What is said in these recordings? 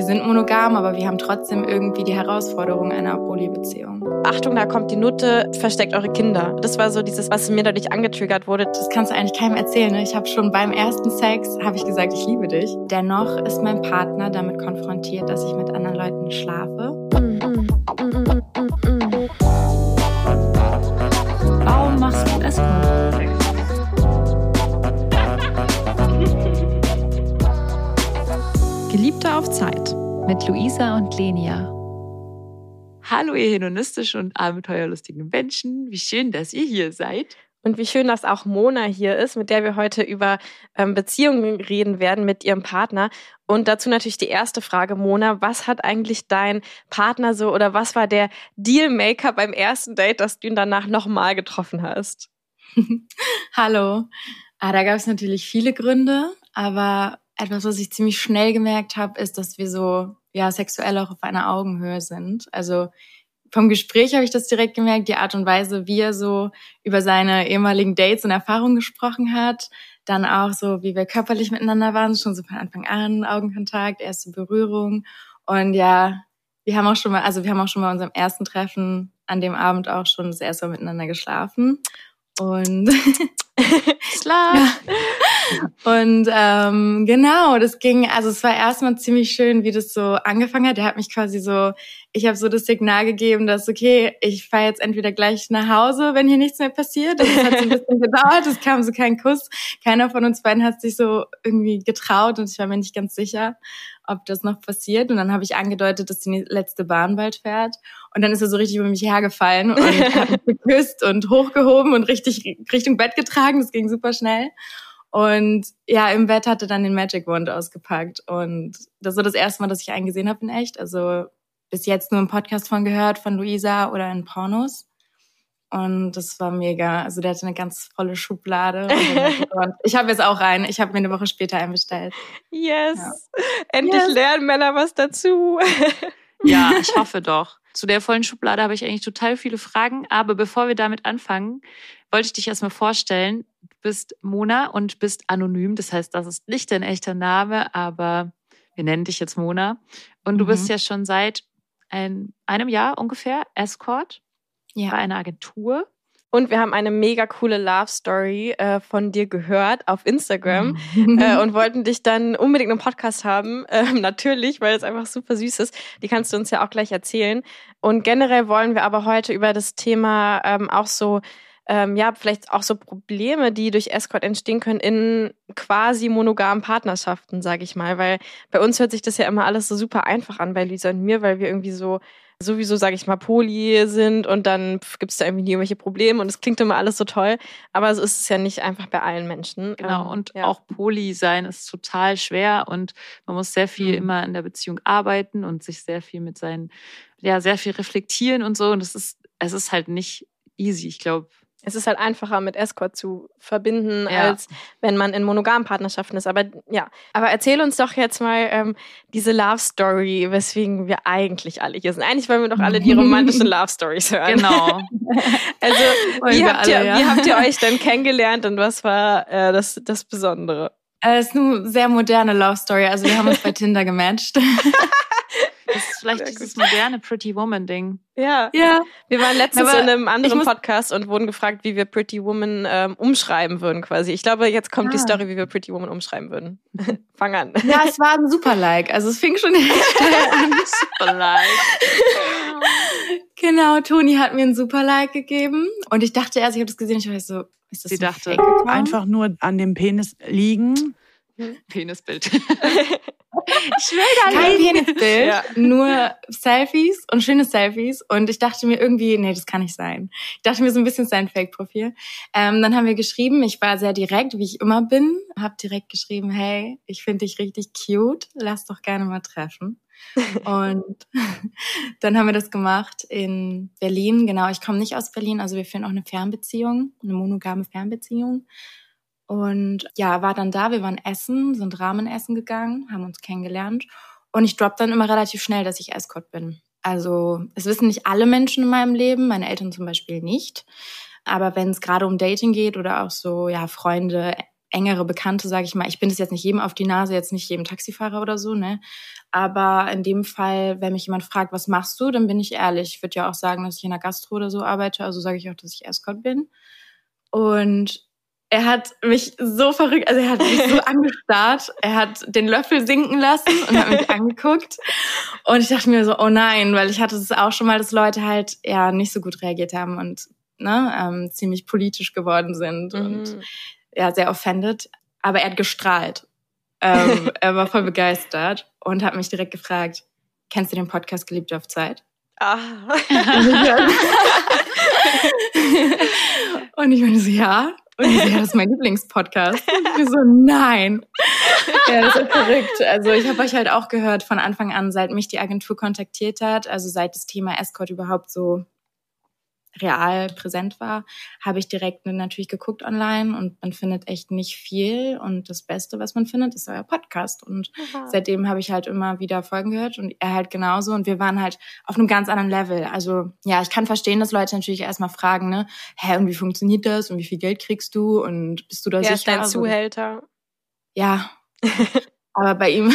wir sind monogam, aber wir haben trotzdem irgendwie die Herausforderung einer Polybeziehung. Achtung, da kommt die Nutte, versteckt eure Kinder. Das war so dieses, was mir dadurch angetriggert wurde. Das kannst du eigentlich keinem erzählen. Ne? Ich habe schon beim ersten Sex, habe ich gesagt, ich liebe dich. Dennoch ist mein Partner damit konfrontiert, dass ich mit anderen Leuten schlafe. Warum machst du Escort? Geliebte auf Zeit mit Luisa und Lenia. Hallo, ihr hedonistischen und abenteuerlustigen Menschen. Wie schön, dass ihr hier seid. Und wie schön, dass auch Mona hier ist, mit der wir heute über ähm, Beziehungen reden werden mit ihrem Partner. Und dazu natürlich die erste Frage, Mona. Was hat eigentlich dein Partner so oder was war der Dealmaker beim ersten Date, dass du ihn danach nochmal getroffen hast? Hallo. Ah, da gab es natürlich viele Gründe, aber etwas, was ich ziemlich schnell gemerkt habe, ist, dass wir so ja sexuell auch auf einer Augenhöhe sind. Also vom Gespräch habe ich das direkt gemerkt, die Art und Weise, wie er so über seine ehemaligen Dates und Erfahrungen gesprochen hat. Dann auch so, wie wir körperlich miteinander waren, schon so von Anfang an, Augenkontakt, erste Berührung. Und ja, wir haben auch schon mal, also wir haben auch schon mal unserem ersten Treffen an dem Abend auch schon das erste Mal miteinander geschlafen. Und Schlaf. Ja. Und ähm, genau, das ging, also es war erstmal ziemlich schön, wie das so angefangen hat. Der hat mich quasi so, ich habe so das Signal gegeben, dass okay, ich fahre jetzt entweder gleich nach Hause, wenn hier nichts mehr passiert. Es hat so ein bisschen gedauert, es kam so kein Kuss. Keiner von uns beiden hat sich so irgendwie getraut und ich war mir nicht ganz sicher, ob das noch passiert. Und dann habe ich angedeutet, dass die letzte Bahn bald fährt. Und dann ist er so richtig über mich hergefallen und hat mich geküsst und hochgehoben und richtig Richtung Bett getragen. Das ging super schnell. Und ja, im Bett hatte dann den Magic Wand ausgepackt. Und das war das erste Mal, dass ich einen gesehen habe in echt. Also bis jetzt nur im Podcast von gehört, von Luisa oder in Pornos. Und das war mega. Also der hatte eine ganz volle Schublade. Und ich habe jetzt auch einen. Ich habe mir eine Woche später einen bestellt. Yes. Ja. Endlich yes. lernen Männer was dazu. ja, ich hoffe doch. Zu der vollen Schublade habe ich eigentlich total viele Fragen. Aber bevor wir damit anfangen, wollte ich dich erstmal vorstellen. Du bist Mona und bist anonym. Das heißt, das ist nicht dein echter Name, aber wir nennen dich jetzt Mona. Und du mhm. bist ja schon seit ein, einem Jahr ungefähr Escort ja. bei einer Agentur. Und wir haben eine mega coole Love Story äh, von dir gehört auf Instagram äh, und wollten dich dann unbedingt im Podcast haben. Äh, natürlich, weil es einfach super süß ist. Die kannst du uns ja auch gleich erzählen. Und generell wollen wir aber heute über das Thema ähm, auch so ähm, ja, vielleicht auch so Probleme, die durch Escort entstehen können in quasi monogamen Partnerschaften, sage ich mal. Weil bei uns hört sich das ja immer alles so super einfach an, bei Lisa und mir, weil wir irgendwie so sowieso, sage ich mal, Poli sind und dann gibt es da irgendwie nie irgendwelche Probleme und es klingt immer alles so toll, aber so ist es ja nicht einfach bei allen Menschen. Genau, ähm, und ja. auch Poli sein ist total schwer und man muss sehr viel mhm. immer in der Beziehung arbeiten und sich sehr viel mit seinen, ja, sehr viel reflektieren und so und es ist, es ist halt nicht easy. Ich glaube, es ist halt einfacher mit Escort zu verbinden, ja. als wenn man in monogamen Partnerschaften ist. Aber ja, aber erzähl uns doch jetzt mal ähm, diese Love Story, weswegen wir eigentlich alle hier sind. Eigentlich wollen wir doch alle die romantischen Love Stories hören. Genau. also wie habt, alle, ihr, ja. wie habt ihr euch denn kennengelernt und was war äh, das, das Besondere? Es ist eine sehr moderne Love Story. Also wir haben uns bei Tinder gematcht. Vielleicht dieses moderne Pretty Woman Ding. Ja. Ja. Wir waren letztens Aber in einem anderen Podcast und wurden gefragt, wie wir Pretty Woman ähm, umschreiben würden quasi. Ich glaube, jetzt kommt ah. die Story, wie wir Pretty Woman umschreiben würden. Fang an. Ja, es war ein super Like. Also es fing schon an. super Like. genau, Toni hat mir ein super Like gegeben und ich dachte erst, ich habe das gesehen, ich war so, ist das Sie so dachte, einfach nur an dem Penis liegen Penisbild. ich will da Kein Penisbild, ja. nur Selfies und schöne Selfies. Und ich dachte mir irgendwie, nee, das kann nicht sein. Ich dachte mir so ein bisschen sein Fake-Profil. Ähm, dann haben wir geschrieben, ich war sehr direkt, wie ich immer bin. Hab direkt geschrieben, hey, ich finde dich richtig cute, lass doch gerne mal treffen. und dann haben wir das gemacht in Berlin. Genau, ich komme nicht aus Berlin, also wir führen auch eine Fernbeziehung, eine monogame Fernbeziehung. Und ja, war dann da, wir waren essen, sind Ramen essen gegangen, haben uns kennengelernt. Und ich drop dann immer relativ schnell, dass ich Escort bin. Also es wissen nicht alle Menschen in meinem Leben, meine Eltern zum Beispiel nicht. Aber wenn es gerade um Dating geht oder auch so, ja, Freunde, engere Bekannte, sage ich mal. Ich bin das jetzt nicht jedem auf die Nase, jetzt nicht jedem Taxifahrer oder so, ne? Aber in dem Fall, wenn mich jemand fragt, was machst du, dann bin ich ehrlich. Ich würde ja auch sagen, dass ich in der Gastro oder so arbeite. Also sage ich auch, dass ich Escort bin. Und er hat mich so verrückt, also er hat mich so angestarrt. Er hat den Löffel sinken lassen und hat mich angeguckt. Und ich dachte mir so, oh nein, weil ich hatte es auch schon mal, dass Leute halt ja nicht so gut reagiert haben und ne, ähm, ziemlich politisch geworden sind. Mhm. Und ja, sehr offended, aber er hat gestrahlt. ähm, er war voll begeistert und hat mich direkt gefragt, kennst du den Podcast Geliebt auf Zeit? Ah. und ich meine so, ja. Und ich so, ja, das ist mein Lieblingspodcast. Und ich so, nein. Ja, das ist verrückt. Also ich habe euch halt auch gehört von Anfang an, seit mich die Agentur kontaktiert hat, also seit das Thema Escort überhaupt so real präsent war, habe ich direkt natürlich geguckt online und man findet echt nicht viel. Und das Beste, was man findet, ist euer Podcast. Und Aha. seitdem habe ich halt immer wieder Folgen gehört und er halt genauso. Und wir waren halt auf einem ganz anderen Level. Also ja, ich kann verstehen, dass Leute natürlich erstmal fragen, ne, hä, und wie funktioniert das und wie viel Geld kriegst du und bist du da Wer sicher? ist dein Zuhälter? Ja. Aber bei ihm,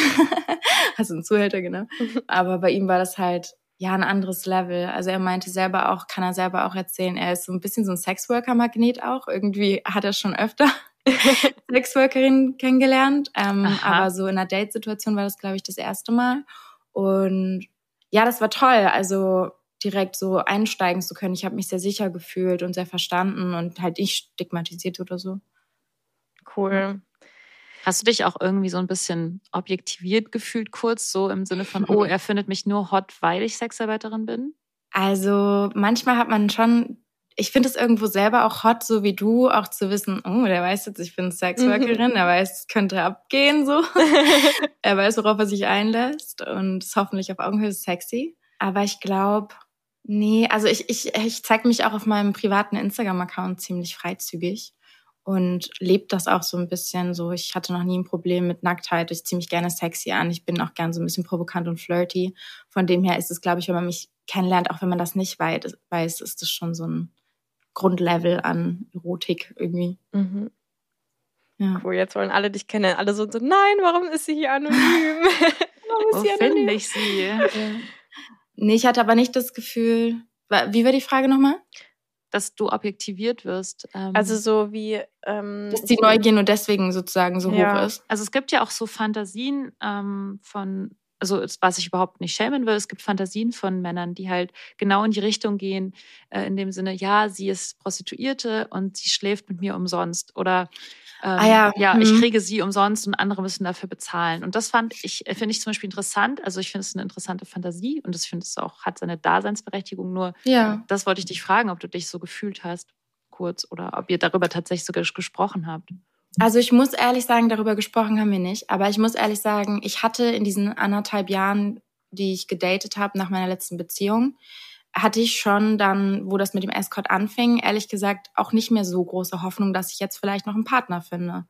also ein Zuhälter, genau. Aber bei ihm war das halt ja ein anderes Level. Also er meinte selber auch, kann er selber auch erzählen, er ist so ein bisschen so ein Sexworker-Magnet auch. Irgendwie hat er schon öfter Sexworkerin kennengelernt. Ähm, aber so in einer Date-Situation war das, glaube ich, das erste Mal. Und ja, das war toll. Also direkt so einsteigen zu können. Ich habe mich sehr sicher gefühlt und sehr verstanden und halt nicht stigmatisiert oder so. Cool. Hast du dich auch irgendwie so ein bisschen objektiviert gefühlt, kurz so im Sinne von, oh, er findet mich nur hot, weil ich Sexarbeiterin bin? Also manchmal hat man schon, ich finde es irgendwo selber auch hot, so wie du, auch zu wissen, oh, der weiß jetzt, ich bin Sexworkerin, mhm. er weiß, es könnte abgehen, so. er weiß, worauf er sich einlässt und ist hoffentlich auf Augenhöhe sexy. Aber ich glaube, nee, also ich, ich, ich zeige mich auch auf meinem privaten Instagram-Account ziemlich freizügig und lebt das auch so ein bisschen so. Ich hatte noch nie ein Problem mit Nacktheit. Ich ziehe mich gerne sexy an. Ich bin auch gern so ein bisschen provokant und flirty. Von dem her ist es, glaube ich, wenn man mich kennenlernt, auch wenn man das nicht weiß, ist das schon so ein Grundlevel an Erotik irgendwie. Mhm. Ja. Cool, jetzt wollen alle dich kennen. Alle so, so nein, warum ist sie hier anonym? warum ist Wo sie anonym? finde ich sie? Ja. Nee, ich hatte aber nicht das Gefühl. Wie war die Frage nochmal? Dass du objektiviert wirst. Ähm, also so wie ähm, dass die Neugier nur deswegen sozusagen so ja. hoch ist. Also es gibt ja auch so Fantasien ähm, von also was ich überhaupt nicht schämen will, es gibt Fantasien von Männern, die halt genau in die Richtung gehen, äh, in dem Sinne, ja, sie ist Prostituierte und sie schläft mit mir umsonst. Oder ähm, ah ja, ja hm. ich kriege sie umsonst und andere müssen dafür bezahlen. Und das fand ich, äh, finde ich zum Beispiel interessant. Also ich finde es eine interessante Fantasie und ich finde es auch, hat seine Daseinsberechtigung. Nur ja. das wollte ich dich fragen, ob du dich so gefühlt hast, kurz, oder ob ihr darüber tatsächlich sogar gesprochen habt. Also ich muss ehrlich sagen, darüber gesprochen haben wir nicht. Aber ich muss ehrlich sagen, ich hatte in diesen anderthalb Jahren, die ich gedatet habe nach meiner letzten Beziehung, hatte ich schon dann, wo das mit dem Escort anfing, ehrlich gesagt auch nicht mehr so große Hoffnung, dass ich jetzt vielleicht noch einen Partner finde.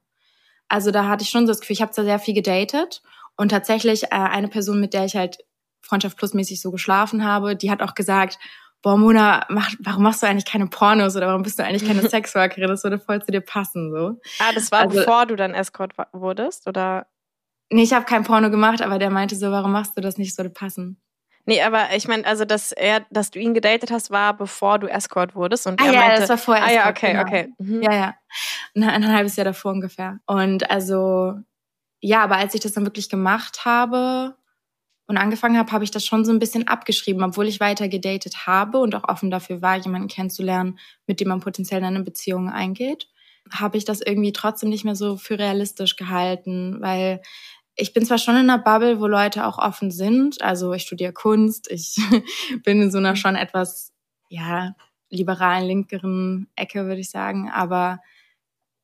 Also da hatte ich schon so das Gefühl, ich habe zwar sehr viel gedatet und tatsächlich äh, eine Person, mit der ich halt Freundschaft plusmäßig so geschlafen habe, die hat auch gesagt, boah, Mona, mach, warum machst du eigentlich keine Pornos oder warum bist du eigentlich keine Sexworkerin? Das würde voll zu dir passen, so. Ah, das war also, bevor du dann Escort wurdest, oder? Nee, ich habe kein Porno gemacht, aber der meinte so, warum machst du das nicht, so würde passen. Nee, aber ich meine, also dass er, dass du ihn gedatet hast, war bevor du Escort wurdest. Und ah, er ja, meinte, das war vorher. Ah ja, okay, genau. okay. Mhm. Ja, ja. Ein, ein halbes Jahr davor ungefähr. Und also, ja, aber als ich das dann wirklich gemacht habe und angefangen habe, habe ich das schon so ein bisschen abgeschrieben, obwohl ich weiter gedatet habe und auch offen dafür war, jemanden kennenzulernen, mit dem man potenziell in eine Beziehung eingeht, habe ich das irgendwie trotzdem nicht mehr so für realistisch gehalten, weil ich bin zwar schon in einer Bubble, wo Leute auch offen sind. Also ich studiere Kunst, ich bin in so einer schon etwas, ja, liberalen, linkeren Ecke, würde ich sagen. Aber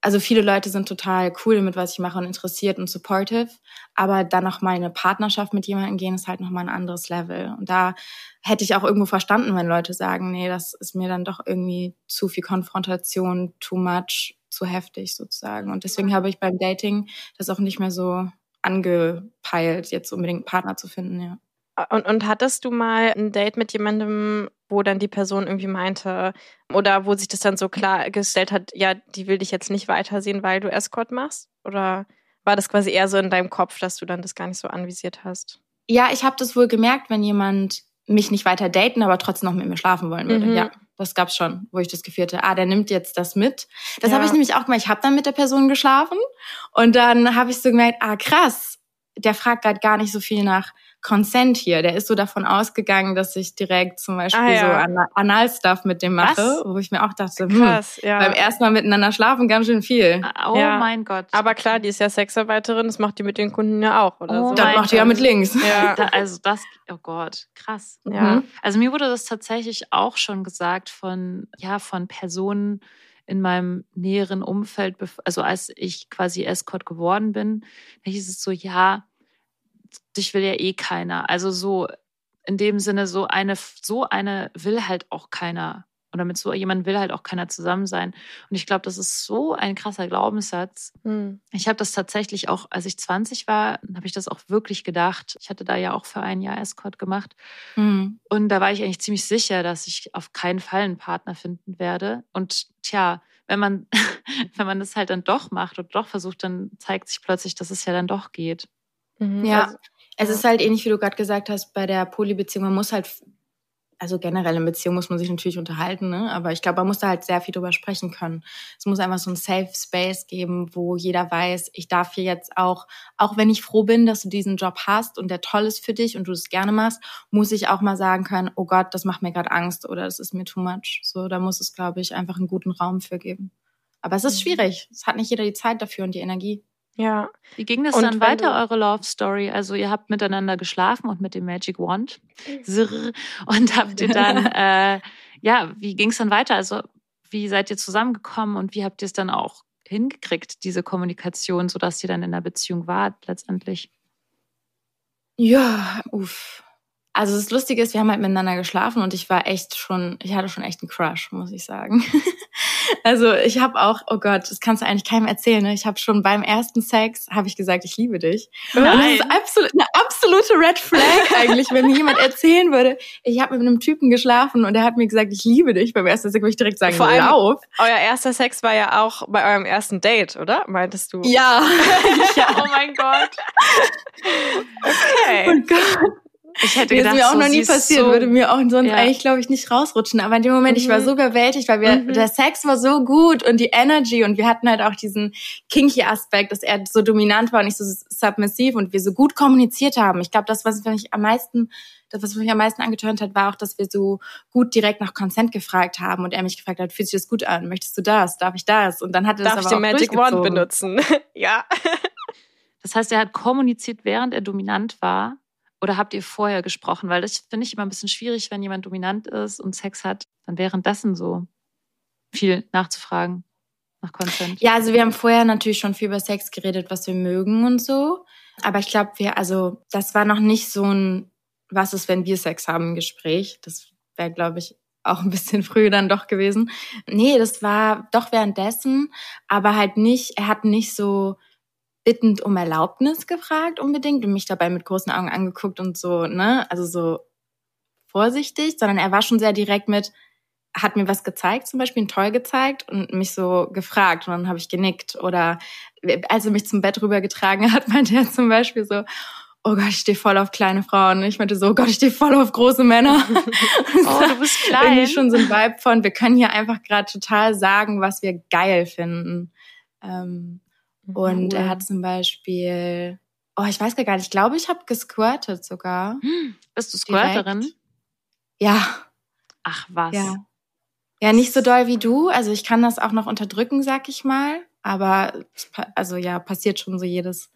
also viele Leute sind total cool mit was ich mache und interessiert und supportive. Aber dann noch mal eine Partnerschaft mit jemandem gehen, ist halt noch mal ein anderes Level. Und da hätte ich auch irgendwo verstanden, wenn Leute sagen, nee, das ist mir dann doch irgendwie zu viel Konfrontation, too much, zu heftig sozusagen. Und deswegen habe ich beim Dating das auch nicht mehr so angepeilt, jetzt unbedingt einen Partner zu finden, ja. Und, und hattest du mal ein Date mit jemandem, wo dann die Person irgendwie meinte oder wo sich das dann so klargestellt hat, ja, die will dich jetzt nicht weitersehen, weil du Escort machst? Oder war das quasi eher so in deinem Kopf, dass du dann das gar nicht so anvisiert hast? Ja, ich habe das wohl gemerkt, wenn jemand mich nicht weiter daten, aber trotzdem noch mit mir schlafen wollen würde. Mhm. Ja, das gab's schon, wo ich das Gefühl hatte, ah, der nimmt jetzt das mit. Das Ja. habe ich nämlich auch gemacht. Ich habe dann mit der Person geschlafen und dann habe ich so gemerkt, ah, krass, der fragt gerade gar nicht so viel nach Consent hier. Der ist so davon ausgegangen, dass ich direkt zum Beispiel Ah, ja. so Ana- Anal-Stuff mit dem mache, Was? wo ich mir auch dachte, hm, Krass, ja. beim ersten Mal miteinander schlafen ganz schön viel. Oh Ja. mein Gott. Aber klar, die ist ja Sexarbeiterin, das macht die mit den Kunden ja auch, oder Oh so. Das macht die ja mit links. Ja. Da, also das, oh Gott, krass. Ja. Mhm. Also mir wurde das tatsächlich auch schon gesagt von, ja, von Personen in meinem näheren Umfeld, also als ich quasi Escort geworden bin, da hieß es so, ja, dich will ja eh keiner. Also so in dem Sinne, so eine, so eine will halt auch keiner. Oder mit so jemandem will halt auch keiner zusammen sein. Und ich glaube, das ist so ein krasser Glaubenssatz. Hm. Ich habe das tatsächlich auch, als ich 20 war, habe ich das auch wirklich gedacht. Ich hatte da ja auch für ein Jahr Escort gemacht. Mhm. Und da war ich eigentlich ziemlich sicher, dass ich auf keinen Fall einen Partner finden werde. Und tja, wenn man, wenn man das halt dann doch macht und doch versucht, dann zeigt sich plötzlich, dass es ja dann doch geht. Mhm. Ja, Also, es ist halt ähnlich, wie du gerade gesagt hast, bei der Polybeziehung. Man muss halt, also generell in Beziehung muss man sich natürlich unterhalten, ne? aber ich glaube, man muss da halt sehr viel drüber sprechen können. Es muss einfach so ein Safe Space geben, wo jeder weiß, ich darf hier jetzt auch, auch wenn ich froh bin, dass du diesen Job hast und der toll ist für dich und du es gerne machst, muss ich auch mal sagen können, oh Gott, das macht mir gerade Angst oder das ist mir too much. So, da muss es, glaube ich, einfach einen guten Raum für geben. Aber es ist Mhm. schwierig. Es hat nicht jeder die Zeit dafür und die Energie. Ja. Wie ging das Und dann weiter, du- eure Love Story? Also ihr habt miteinander geschlafen und mit dem Magic Wand. Und habt ihr dann, äh, ja, wie ging es dann weiter? Also wie seid ihr zusammengekommen und wie habt ihr es dann auch hingekriegt, diese Kommunikation, sodass ihr dann in der Beziehung wart letztendlich? Ja, uff. Also das Lustige ist, wir haben halt miteinander geschlafen und ich war echt schon, ich hatte schon echt einen Crush, muss ich sagen. also ich habe auch, oh Gott, das kannst du eigentlich keinem erzählen. Ne? Ich habe schon beim ersten Sex habe ich gesagt, ich liebe dich. Und Das ist absolut, eine absolute Red Flag eigentlich, wenn mir jemand erzählen würde, ich habe mit einem Typen geschlafen und er hat mir gesagt, ich liebe dich. Beim ersten Sex würde ich direkt sagen, Vor allem- lauf. Euer erster Sex war ja auch bei eurem ersten Date, oder? Meintest du? Ja. Oh mein Gott. Okay. Oh Gott. Ich hätte gedacht, ist mir auch so, noch nie passiert, so, würde mir auch sonst Ja. eigentlich, glaube ich, nicht rausrutschen. Aber in dem Moment, ich war Mhm. so überwältigt, weil wir, Mhm. der Sex war so gut und die Energy und wir hatten halt auch diesen kinky Aspekt, dass er so dominant war und nicht so submissiv und wir so gut kommuniziert haben. Ich glaube, das, was mich am meisten, das, was mich am meisten angetörnt hat, war auch, dass wir so gut direkt nach Consent gefragt haben und er mich gefragt hat, fühlt sich das gut an? Möchtest du das? Darf ich das? Und dann hat er das Darf ich aber den auch Magic Wand benutzen? ja. Das heißt, er hat kommuniziert, während er dominant war? Oder habt ihr vorher gesprochen? Weil das finde ich immer ein bisschen schwierig, wenn jemand dominant ist und Sex hat, dann währenddessen so viel nachzufragen nach Consent. Ja, also wir haben vorher natürlich schon viel über Sex geredet, was wir mögen und so. Aber ich glaube, wir, also das war noch nicht so ein, was ist, wenn wir Sex haben, Gespräch. Das wäre, glaube ich, auch ein bisschen früh dann doch gewesen. Nee, das war doch währenddessen, aber halt nicht, er hat nicht so bittend um Erlaubnis gefragt unbedingt und mich dabei mit großen Augen angeguckt und so, ne, also so vorsichtig, sondern er war schon sehr direkt mit, hat mir was gezeigt, zum Beispiel ein Toy gezeigt und mich so gefragt und dann habe ich genickt. Oder als er mich zum Bett rübergetragen hat, meinte er zum Beispiel so, oh Gott, ich stehe voll auf kleine Frauen. Ich meinte so, oh Gott, ich stehe voll auf große Männer. Oh, du bist klein. Irgendwie schon so ein Vibe von, wir können hier einfach gerade total sagen, was wir geil finden. Ähm, und er hat zum Beispiel, oh, ich weiß gar nicht, ich glaube, ich habe gesquirtet sogar. Hm, Bist du Direkt. Squirterin? Ja, Ach was. Ja. Ja, nicht so doll wie du. Also ich kann das auch noch unterdrücken, sag ich mal. Aber also ja, passiert schon so jedes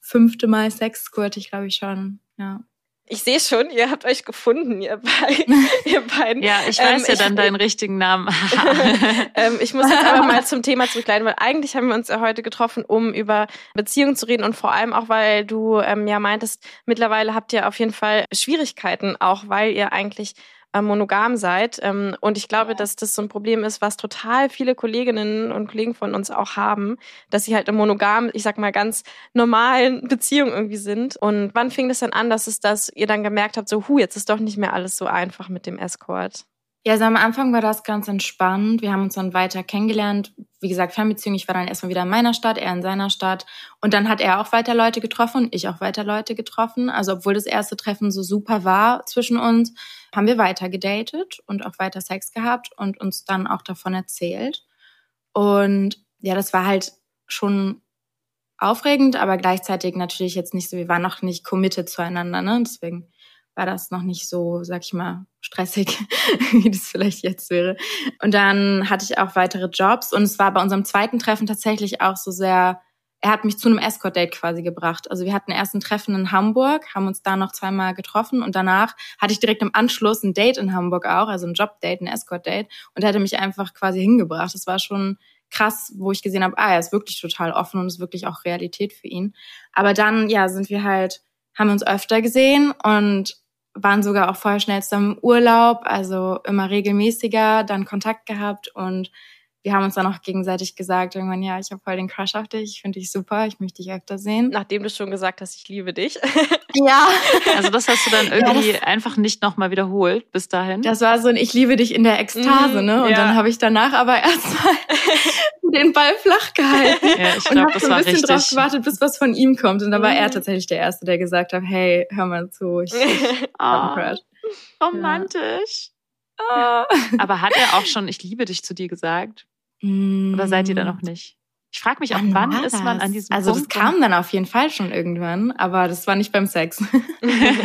fünfte Mal Sex squirt ich, glaube ich schon. Ja. Ich sehe schon, ihr habt euch gefunden, ihr, beiden. ihr beiden. Ja, ich Ähm, weiß ja ich- dann deinen richtigen Namen. ähm, ich muss jetzt aber mal zum Thema zurückleiten, weil eigentlich haben wir uns ja heute getroffen, um über Beziehungen zu reden und vor allem auch, weil du ähm, ja meintest, mittlerweile habt ihr auf jeden Fall Schwierigkeiten, auch weil ihr eigentlich äh, monogam seid. Ähm, und ich glaube, dass das so ein Problem ist, was total viele Kolleginnen und Kollegen von uns auch haben, dass sie halt im monogam, ich sag mal, ganz normalen Beziehungen irgendwie sind. Und wann fing das dann an, dass es das ihr dann gemerkt habt, so, hu, jetzt ist doch nicht mehr alles so einfach mit dem Escort? Ja, also am Anfang war das ganz entspannt. Wir haben uns dann weiter kennengelernt. Wie gesagt, Fernbeziehung. Ich war dann erstmal wieder in meiner Stadt, er in seiner Stadt. Und dann hat er auch weiter Leute getroffen und ich auch weiter Leute getroffen. Also obwohl das erste Treffen so super war zwischen uns, haben wir weiter gedatet und auch weiter Sex gehabt und uns dann auch davon erzählt. Und ja, das war halt schon aufregend, aber gleichzeitig natürlich jetzt nicht so, wir waren noch nicht committed zueinander, ne? Deswegen war das noch nicht so, sag ich mal, stressig, wie das vielleicht jetzt wäre. Und dann hatte ich auch weitere Jobs und es war bei unserem zweiten Treffen tatsächlich auch so sehr, er hat mich zu einem Escort-Date quasi gebracht. Also wir hatten erst ein Treffen in Hamburg, haben uns da noch zweimal getroffen und danach hatte ich direkt im Anschluss ein Date in Hamburg auch, also ein Job-Date, ein Escort-Date und er hatte mich einfach quasi hingebracht. Das war schon krass, wo ich gesehen habe, ah, er ist wirklich total offen und ist wirklich auch Realität für ihn. Aber dann, ja, sind wir halt, haben uns öfter gesehen und waren sogar auch vorher schnell zusammen im Urlaub, also immer regelmäßiger, dann Kontakt gehabt und wir haben uns dann auch gegenseitig gesagt, irgendwann, ja, ich habe voll den Crush auf dich, ich finde dich super, ich möchte dich öfter sehen. Nachdem du schon gesagt hast, ich liebe dich. ja. Also das hast du dann irgendwie ja, einfach nicht nochmal wiederholt bis dahin? Das war so ein Ich liebe dich in der Ekstase, mhm, ne? Und ja. dann habe ich danach aber erstmal den Ball flach gehalten. Ja, ich glaube, das so ein bisschen richtig. drauf gewartet, bis was von ihm kommt. Und dann war er mhm. tatsächlich der Erste, der gesagt hat, hey, hör mal zu, ich, ich oh, hab einen Crush. Romantisch. Ja. Aber hat er auch schon Ich liebe dich zu dir gesagt? Oder seid ihr da noch nicht? Ich frage mich auch, wann, wann ist man an diesem also Punkt? Also das kam dann auf jeden Fall schon irgendwann, aber das war nicht beim Sex.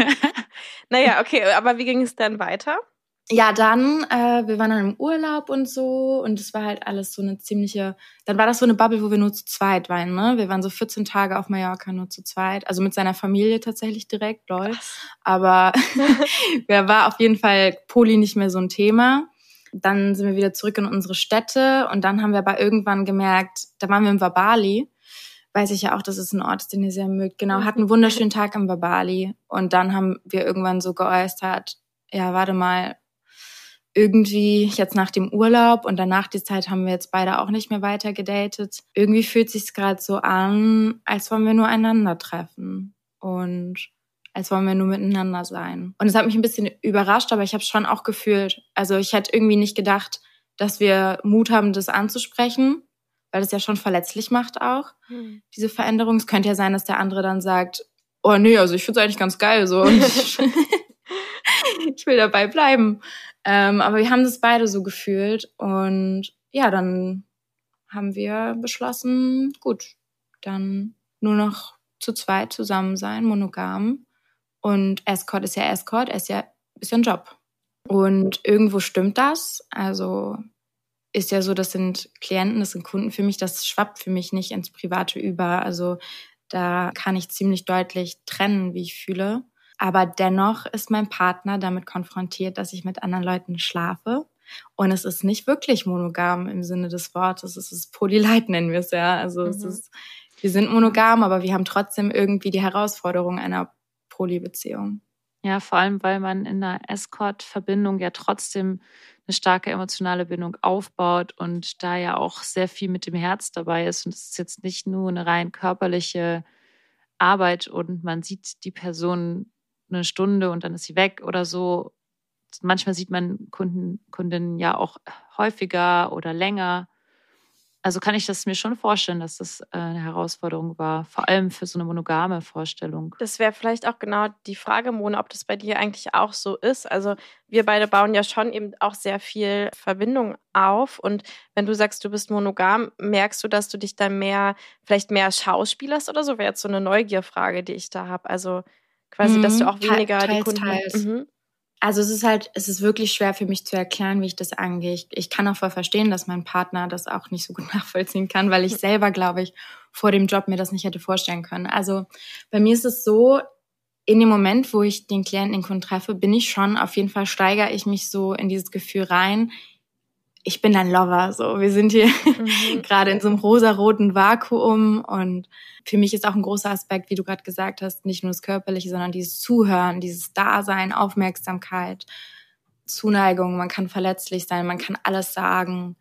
naja, okay, aber wie ging es dann weiter? Ja, dann, äh, wir waren dann im Urlaub und so und es war halt alles so eine ziemliche, dann war das so eine Bubble, wo wir nur zu zweit waren, ne? Wir waren so 14 Tage auf Mallorca nur zu zweit, also mit seiner Familie tatsächlich direkt, lol. Aber wer war auf jeden Fall Poli nicht mehr so ein Thema. Dann sind wir wieder zurück in unsere Städte und dann haben wir aber irgendwann gemerkt, da waren wir im Wabali. Weiß ich ja auch, dass es ein Ort ist, den ihr sehr mögt. Genau, hatten einen wunderschönen Tag im Wabali. Und dann haben wir irgendwann so geäußert, ja, warte mal, irgendwie jetzt nach dem Urlaub und danach die Zeit haben wir jetzt beide auch nicht mehr weiter gedatet. Irgendwie fühlt sich gerade so an, als wollen wir nur einander treffen. Und als wollen wir nur miteinander sein. Und es hat mich ein bisschen überrascht, aber ich habe schon auch gefühlt, also ich hätte irgendwie nicht gedacht, dass wir Mut haben, das anzusprechen, weil das ja schon verletzlich macht auch, hm. diese Veränderung. Es könnte ja sein, dass der andere dann sagt, oh nee, also ich finde es eigentlich ganz geil so und ich, ich will dabei bleiben. Ähm, aber wir haben das beide so gefühlt und ja, dann haben wir beschlossen, gut, dann nur noch zu zweit zusammen sein, monogam. Und Escort ist ja Escort, ist ja, ist ja ein Job. Und irgendwo stimmt das. Also ist ja so, das sind Klienten, das sind Kunden für mich, das schwappt für mich nicht ins Private über. Also da kann ich ziemlich deutlich trennen, wie ich fühle. Aber dennoch ist mein Partner damit konfrontiert, dass ich mit anderen Leuten schlafe. Und es ist nicht wirklich monogam im Sinne des Wortes. Es ist Polylight, nennen wir es ja. Also mhm. es ist, wir sind monogam, aber wir haben trotzdem irgendwie die Herausforderung einer Polybeziehung. Ja, vor allem, weil man in einer Escort-Verbindung ja trotzdem eine starke emotionale Bindung aufbaut und da ja auch sehr viel mit dem Herz dabei ist. Und es ist jetzt nicht nur eine rein körperliche Arbeit und man sieht die Person eine Stunde und dann ist sie weg oder so. Manchmal sieht man Kunden, Kundinnen ja auch häufiger oder länger also kann ich das mir schon vorstellen, dass das äh, eine Herausforderung war, vor allem für so eine monogame Vorstellung. Das wäre vielleicht auch genau die Frage, Mona, ob das bei dir eigentlich auch so ist. Also wir beide bauen ja schon eben auch sehr viel Verbindung auf. Und wenn du sagst, du bist monogam, merkst du, dass du dich dann mehr, vielleicht mehr schauspielerst oder so? Wäre jetzt so eine Neugierfrage, die ich da habe. Also quasi, mhm. dass du auch weniger teils, die Kunden. Teils. Mhm. Also es ist halt, es ist wirklich schwer für mich zu erklären, wie ich das angehe. Ich, ich kann auch voll verstehen, dass mein Partner das auch nicht so gut nachvollziehen kann, weil ich selber, glaube ich, vor dem Job mir das nicht hätte vorstellen können. Also bei mir ist es so, in dem Moment, wo ich den Klienten, den Kunden treffe, bin ich schon, auf jeden Fall steigere ich mich so in dieses Gefühl rein, ich bin ein Lover. So, wir sind hier mhm. gerade in so einem rosaroten Vakuum und für mich ist auch ein großer Aspekt, wie du gerade gesagt hast, nicht nur das Körperliche, sondern dieses Zuhören, dieses Dasein, Aufmerksamkeit, Zuneigung. Man kann verletzlich sein, man kann alles sagen.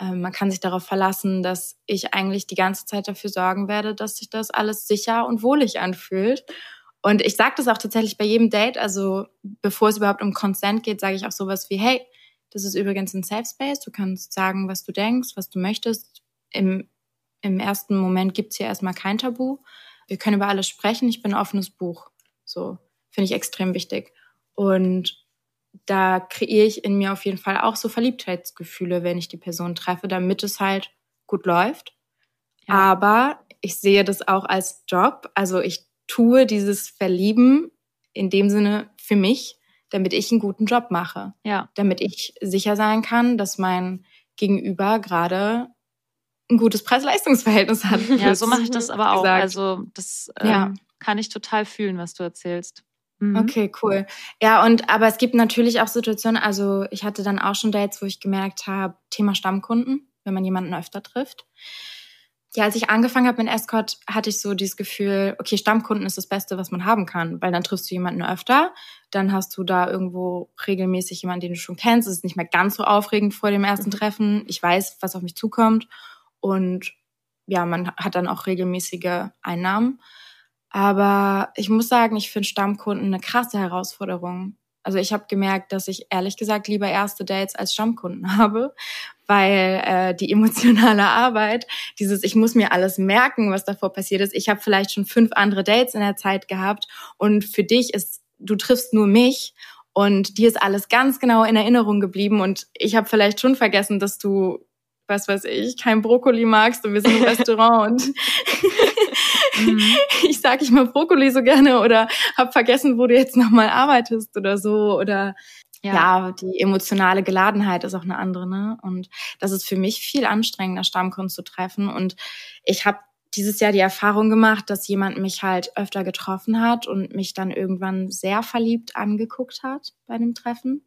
Ähm, man kann sich darauf verlassen, dass ich eigentlich die ganze Zeit dafür sorgen werde, dass sich das alles sicher und wohlig anfühlt. Und ich sage das auch tatsächlich bei jedem Date, also bevor es überhaupt um Consent geht, sage ich auch sowas wie, hey, Das ist übrigens ein Safe Space. Du kannst sagen, was du denkst, was du möchtest. Im, im ersten Moment gibt's hier erstmal kein Tabu. Wir können über alles sprechen. Ich bin ein offenes Buch. So finde ich extrem wichtig. Und da kreiere ich in mir auf jeden Fall auch so Verliebtheitsgefühle, wenn ich die Person treffe, damit es halt gut läuft. Ja. Aber ich sehe das auch als Job. Also ich tue dieses Verlieben in dem Sinne für mich, damit ich einen guten Job mache. Ja. Damit ich sicher sein kann, dass mein Gegenüber gerade ein gutes Preis-Leistungs-Verhältnis hat. Ja, so mache ich das aber auch. Gesagt. Also das ähm, ja. kann ich total fühlen, was du erzählst. Mhm. Okay, cool. Ja, und aber es gibt natürlich auch Situationen, also ich hatte dann auch schon Dates, wo ich gemerkt habe, Thema Stammkunden, wenn man jemanden öfter trifft. Ja, als ich angefangen habe mit Escort, hatte ich so dieses Gefühl, okay, Stammkunden ist das Beste, was man haben kann, weil dann triffst du jemanden öfter, dann hast du da irgendwo regelmäßig jemanden, den du schon kennst. Es ist nicht mehr ganz so aufregend vor dem ersten. Treffen. Ich weiß, was auf mich zukommt und ja, man hat dann auch regelmäßige Einnahmen. Aber ich muss sagen, ich finde Stammkunden eine krasse Herausforderung. Also ich habe gemerkt, dass ich ehrlich gesagt lieber erste Dates als Stammkunden habe, weil äh, die emotionale Arbeit, dieses ich muss mir alles merken, was davor passiert ist. Ich habe vielleicht schon fünf andere Dates in der Zeit gehabt und für dich ist, du triffst nur mich und dir ist alles ganz genau in Erinnerung geblieben und ich habe vielleicht schon vergessen, dass du was weiß ich, kein Brokkoli magst und wir sind im Restaurant und mhm. ich sage ich mal Brokkoli so gerne oder hab vergessen, wo du jetzt nochmal arbeitest oder so oder ja. ja. die emotionale Geladenheit ist auch eine andere, ne? Und das ist für mich viel anstrengender, Stammkunden zu treffen. Und ich habe dieses Jahr die Erfahrung gemacht, dass jemand mich halt öfter getroffen hat und mich dann irgendwann sehr verliebt angeguckt hat bei dem Treffen.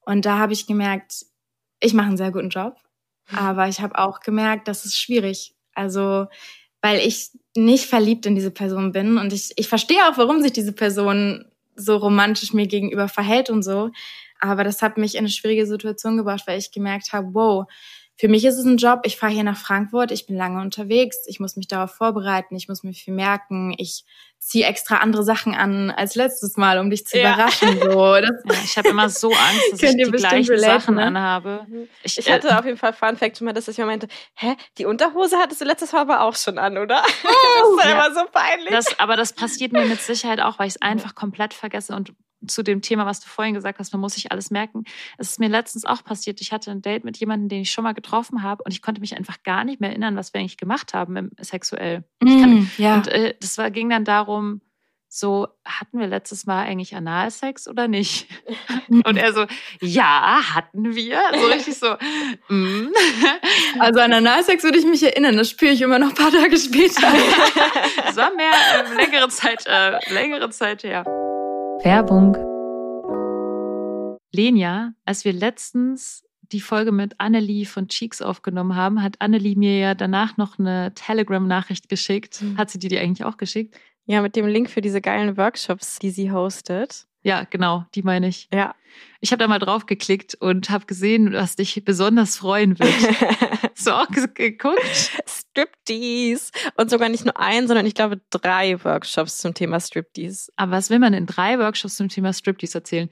Und da habe ich gemerkt, ich mache einen sehr guten Job. Aber ich habe auch gemerkt, das ist schwierig. Also, weil ich nicht verliebt in diese Person bin und ich, ich verstehe auch, warum sich diese Person so romantisch mir gegenüber verhält und so. Aber das hat mich in eine schwierige Situation gebracht, weil ich gemerkt habe, wow, für mich ist es ein Job. Ich fahre hier nach Frankfurt, ich bin lange unterwegs, ich muss mich darauf vorbereiten, ich muss mir viel merken, ich ziehe extra andere Sachen an als letztes Mal, um dich zu ja. überraschen. So. Das ja, ich habe immer so Angst, dass ich die gleichen relaten, Sachen ne? anhabe. Ich, ich hatte äh, auf jeden Fall Fun Fact schon mal, dass ich mir meinte, hä, die Unterhose hattest du letztes Mal aber auch schon an, oder? Oh, das ist ja. immer so peinlich. Das, aber das passiert mir mit Sicherheit auch, weil ich es einfach komplett vergesse und zu dem Thema, was du vorhin gesagt hast, man muss sich alles merken. Es ist mir letztens auch passiert. Ich hatte ein Date mit jemandem, den ich schon mal getroffen habe und ich konnte mich einfach gar nicht mehr erinnern, was wir eigentlich gemacht haben sexuell. Mm, kann, ja. Und äh, das war, ging dann darum, so, hatten wir letztes Mal eigentlich Analsex oder nicht? Und er so, ja, hatten wir. So richtig so, mm. Also an Analsex würde ich mich erinnern, das spüre ich immer noch ein paar Tage später. Es war mehr, äh, längere Zeit, äh, längere Zeit her. Werbung. Lenia, als wir letztens die Folge mit Annelie von Cheeks aufgenommen haben, hat Annelie mir ja danach noch eine Telegram-Nachricht geschickt. Mhm. Hat sie die dir eigentlich auch geschickt? Ja, mit dem Link für diese geilen Workshops, die sie hostet. Ja, genau, die meine ich. Ja. Ich habe da mal drauf geklickt und habe gesehen, was dich besonders freuen wird. Hast du auch geguckt? Striptease. Und sogar nicht nur ein, sondern ich glaube drei Workshops zum Thema Striptease. Aber was will man in drei Workshops zum Thema Striptease erzählen?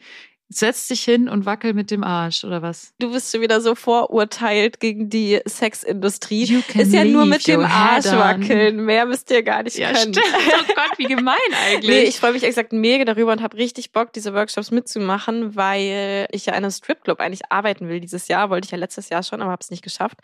Setzt dich hin und wackel mit dem Arsch oder was? Du bist schon wieder so vorurteilt gegen die Sexindustrie. Ist ja nur mit dem Arsch wackeln. Mehr müsst ihr gar nicht ja, können. Stimmt. Oh Gott, wie gemein eigentlich. nee, ich freue mich exakt mega darüber und habe richtig Bock, diese Workshops mitzumachen, weil ich ja in einem Stripclub eigentlich arbeiten will dieses Jahr. Wollte ich ja letztes Jahr schon, aber habe es nicht geschafft.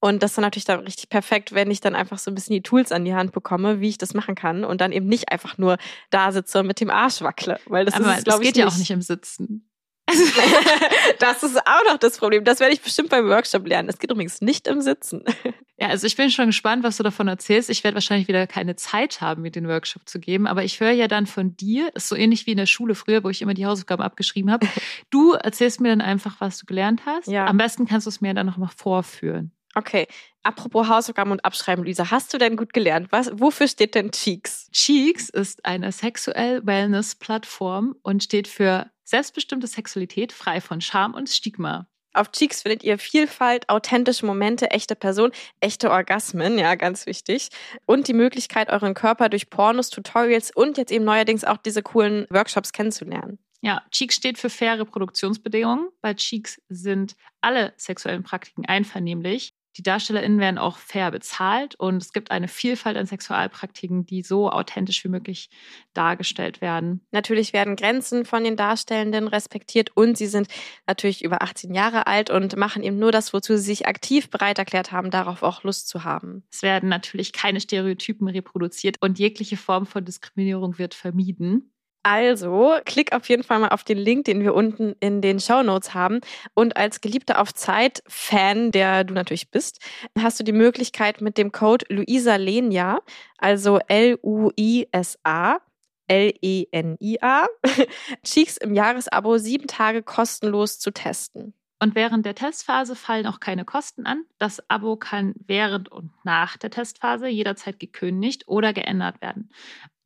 Und das ist dann natürlich dann richtig perfekt, wenn ich dann einfach so ein bisschen die Tools an die Hand bekomme, wie ich das machen kann und dann eben nicht einfach nur da sitze und mit dem Arsch wackle. Weil das aber ist, glaube ich, geht ja auch nicht im Sitzen. das ist auch noch das Problem. Das werde ich bestimmt beim Workshop lernen. Es geht übrigens nicht im Sitzen. Ja, also ich bin schon gespannt, was du davon erzählst. Ich werde wahrscheinlich wieder keine Zeit haben, mir den Workshop zu geben. Aber ich höre ja dann von dir, ist so ähnlich wie in der Schule früher, wo ich immer die Hausaufgaben abgeschrieben habe. Du erzählst mir dann einfach, was du gelernt hast. Ja. Am besten kannst du es mir dann noch mal vorführen. Okay, apropos Hausaufgaben und Abschreiben, Lisa, hast du denn gut gelernt? Was, wofür steht denn Cheeks? Cheeks ist eine sexuell Wellness-Plattform und steht für selbstbestimmte Sexualität frei von Scham und Stigma. Auf Cheeks findet ihr Vielfalt, authentische Momente, echte Person, echte Orgasmen, ja, ganz wichtig. Und die Möglichkeit, euren Körper durch Pornos, Tutorials und jetzt eben neuerdings auch diese coolen Workshops kennenzulernen. Ja, Cheeks steht für faire Produktionsbedingungen. Bei Cheeks sind alle sexuellen Praktiken einvernehmlich. Die DarstellerInnen werden auch fair bezahlt und es gibt eine Vielfalt an Sexualpraktiken, die so authentisch wie möglich dargestellt werden. Natürlich werden Grenzen von den Darstellenden respektiert und sie sind natürlich über 18 Jahre alt und machen eben nur das, wozu sie sich aktiv bereit erklärt haben, darauf auch Lust zu haben. Es werden natürlich keine Stereotypen reproduziert und jegliche Form von Diskriminierung wird vermieden. Also, klick auf jeden Fall mal auf den Link, den wir unten in den Show Notes haben. Und als Geliebter auf Zeit-Fan, der du natürlich bist, hast du die Möglichkeit mit dem Code Luisa Lenia, also L-U-I-S-A, L-E-N-I-A, Cheeks im Jahresabo sieben Tage kostenlos zu testen. Und während der Testphase fallen auch keine Kosten an. Das Abo kann während und nach der Testphase jederzeit gekündigt oder geändert werden.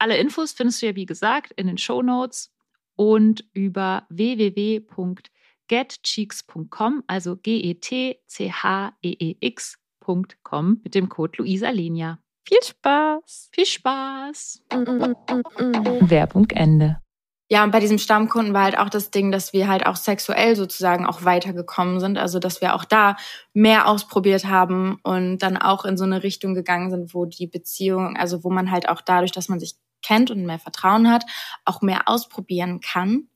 Alle Infos findest du ja, wie gesagt, in den Show Notes und über www.getcheeks.com, also G-E-T-C-H-E-E-X.com mit dem Code Luisa Lenia. Viel Spaß! Viel Spaß! Mm, mm, Werbung Ende. Ja, und bei diesem Stammkunden war halt auch das Ding, dass wir halt auch sexuell sozusagen auch weitergekommen sind. Also, dass wir auch da mehr ausprobiert haben und dann auch in so eine Richtung gegangen sind, wo die Beziehung, also wo man halt auch dadurch, dass man sich kennt und mehr Vertrauen hat, auch mehr ausprobieren kann.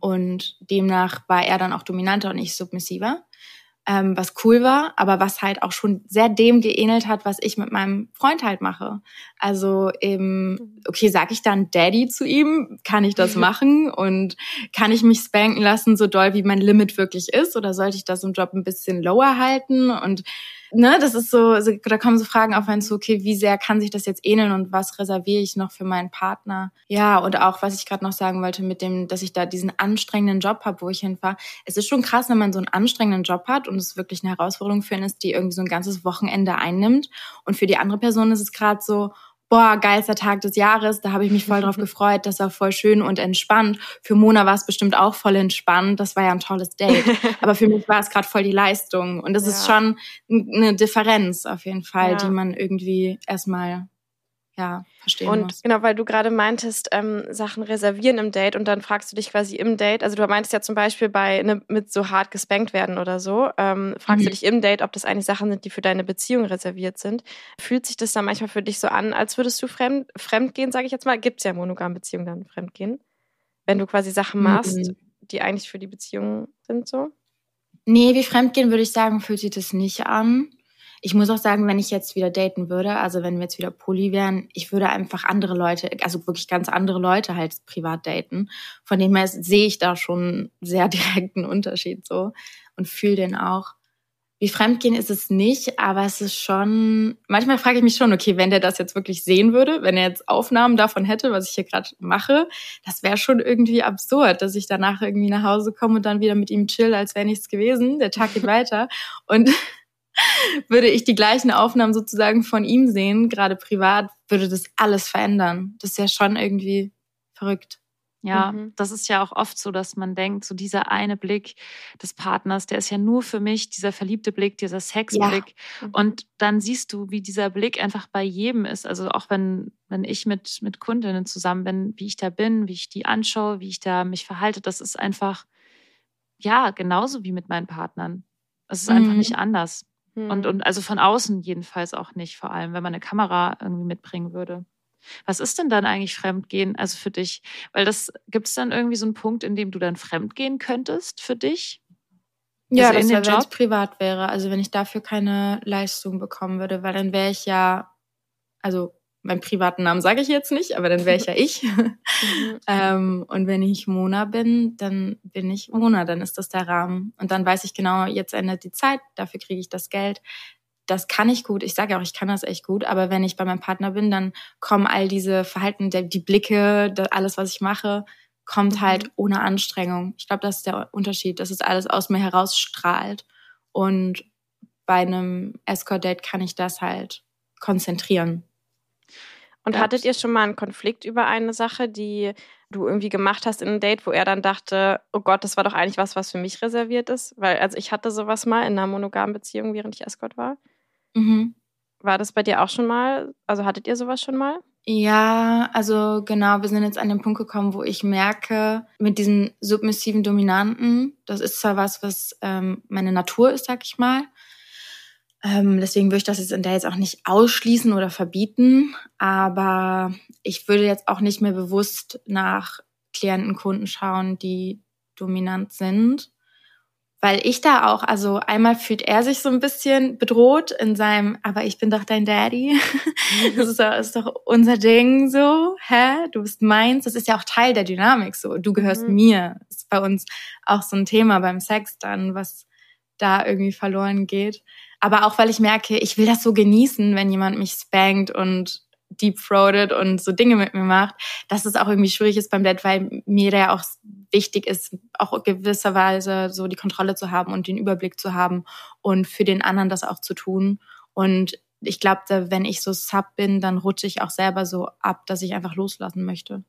Und demnach war er dann auch dominanter und ich submissiver, ähm, was cool war, aber was halt auch schon sehr dem geähnelt hat, was ich mit meinem Freund halt mache. Also eben, okay, sag ich dann Daddy zu ihm? Kann ich das machen? Und kann ich mich spanken lassen, so doll wie mein Limit wirklich ist? Oder sollte ich das im Job ein bisschen lower halten? Und ne, das ist so, da kommen so Fragen auf einen zu, okay, wie sehr kann sich das jetzt ähneln und was reserviere ich noch für meinen Partner? Ja, und auch, was ich gerade noch sagen wollte mit dem, dass ich da diesen anstrengenden Job habe, wo ich hinfahre. Es ist schon krass, wenn man so einen anstrengenden Job hat und es wirklich eine Herausforderung für ihn ist, die irgendwie so ein ganzes Wochenende einnimmt. Und für die andere Person ist es gerade so, boah, geilster Tag des Jahres, da habe ich mich voll drauf gefreut, das war voll schön und entspannt. Für Mona war es bestimmt auch voll entspannt, das war ja ein tolles Date. Aber für mich war es gerade voll die Leistung und das ja. ist schon eine Differenz auf jeden Fall, ja. die man irgendwie erstmal ja, verstehen und muss. genau, weil du gerade meintest, ähm, Sachen reservieren im Date und dann fragst du dich quasi im Date, also du meintest ja zum Beispiel bei ne, mit so hart gespankt werden oder so, ähm, fragst mhm. du dich im Date, ob das eigentlich Sachen sind, die für deine Beziehung reserviert sind. Fühlt sich das dann manchmal für dich so an, als würdest du fremd, fremd gehen, sage ich jetzt mal? Gibt es ja monogame Beziehungen dann fremd gehen? Wenn du quasi Sachen machst, mhm. die eigentlich für die Beziehung sind so? Nee, wie fremdgehen würde ich sagen, fühlt sich das nicht an. Ich muss auch sagen, wenn ich jetzt wieder daten würde, also wenn wir jetzt wieder Poly wären, ich würde einfach andere Leute, also wirklich ganz andere Leute halt privat daten. Von dem her sehe ich da schon sehr direkten Unterschied so und fühle den auch. Wie Fremdgehen ist es nicht, aber es ist schon, manchmal frage ich mich schon, okay, wenn der das jetzt wirklich sehen würde, wenn er jetzt Aufnahmen davon hätte, was ich hier gerade mache, das wäre schon irgendwie absurd, dass ich danach irgendwie nach Hause komme und dann wieder mit ihm chill, als wäre nichts gewesen. Der Tag geht weiter. Und würde ich die gleichen Aufnahmen sozusagen von ihm sehen, gerade privat, würde das alles verändern. Das ist ja schon irgendwie verrückt. Ja, mhm. das ist ja auch oft so, dass man denkt, so dieser eine Blick des Partners, der ist ja nur für mich, dieser verliebte Blick, dieser Sexblick. Ja. Mhm. Und dann siehst du, wie dieser Blick einfach bei jedem ist. Also auch wenn, wenn ich mit, mit Kundinnen zusammen bin, wie ich da bin, wie ich die anschaue, wie ich da mich verhalte, das ist einfach, ja, genauso wie mit meinen Partnern. Es ist mhm. einfach nicht anders. Und, hm. und also von außen jedenfalls auch nicht, vor allem, wenn man eine Kamera irgendwie mitbringen würde. Was ist denn dann eigentlich Fremdgehen, also für dich? Weil das gibt es dann irgendwie so einen Punkt, in dem du dann fremdgehen könntest für dich? Ja, also das wäre, wenn es privat wäre. Also wenn ich dafür keine Leistung bekommen würde, weil dann wäre ich ja, also meinen privaten Namen sage ich jetzt nicht, aber dann wäre ich ja ich. Mhm. ähm, und wenn ich Mona bin, dann bin ich Mona, dann ist das der Rahmen. Und dann weiß ich genau, jetzt endet die Zeit, dafür kriege ich das Geld. Das kann ich gut. Ich sage auch, ich kann das echt gut. Aber wenn ich bei meinem Partner bin, dann kommen all diese Verhalten, die Blicke, alles, was ich mache, kommt mhm. halt ohne Anstrengung. Ich glaube, das ist der Unterschied, dass es alles aus mir herausstrahlt. Und bei einem Escort-Date kann ich das halt konzentrieren. Und ja. hattet ihr schon mal einen Konflikt über eine Sache, die du irgendwie gemacht hast in einem Date, wo er dann dachte, oh Gott, das war doch eigentlich was, was für mich reserviert ist? Weil, also ich hatte sowas mal in einer monogamen Beziehung, während ich Escort war. Mhm. War das bei dir auch schon mal? Also hattet ihr sowas schon mal? Ja, also genau, wir sind jetzt an den Punkt gekommen, wo ich merke, mit diesen submissiven Dominanten, das ist zwar was, was ähm, meine Natur ist, sag ich mal. Ähm, deswegen würde ich das jetzt in der jetzt auch nicht ausschließen oder verbieten, aber ich würde jetzt auch nicht mehr bewusst nach Klienten, Kunden schauen, die dominant sind weil ich da auch, also einmal fühlt er sich so ein bisschen bedroht in seinem, aber ich bin doch dein Daddy. Das ist doch, ist doch unser Ding so, hä? Du bist meins. Das ist ja auch Teil der Dynamik so. Du gehörst mhm. mir. Ist bei uns auch so ein Thema beim Sex dann, was da irgendwie verloren geht. Aber auch weil ich merke, ich will das so genießen, wenn jemand mich spankt und deep-throated und so Dinge mit mir macht, dass es auch irgendwie schwierig ist beim Dad, weil mir da ja auch wichtig ist, auch gewisserweise so die Kontrolle zu haben und den Überblick zu haben und für den anderen das auch zu tun. Und ich glaube, wenn ich so Sub bin, dann rutsche ich auch selber so ab, dass ich einfach loslassen möchte.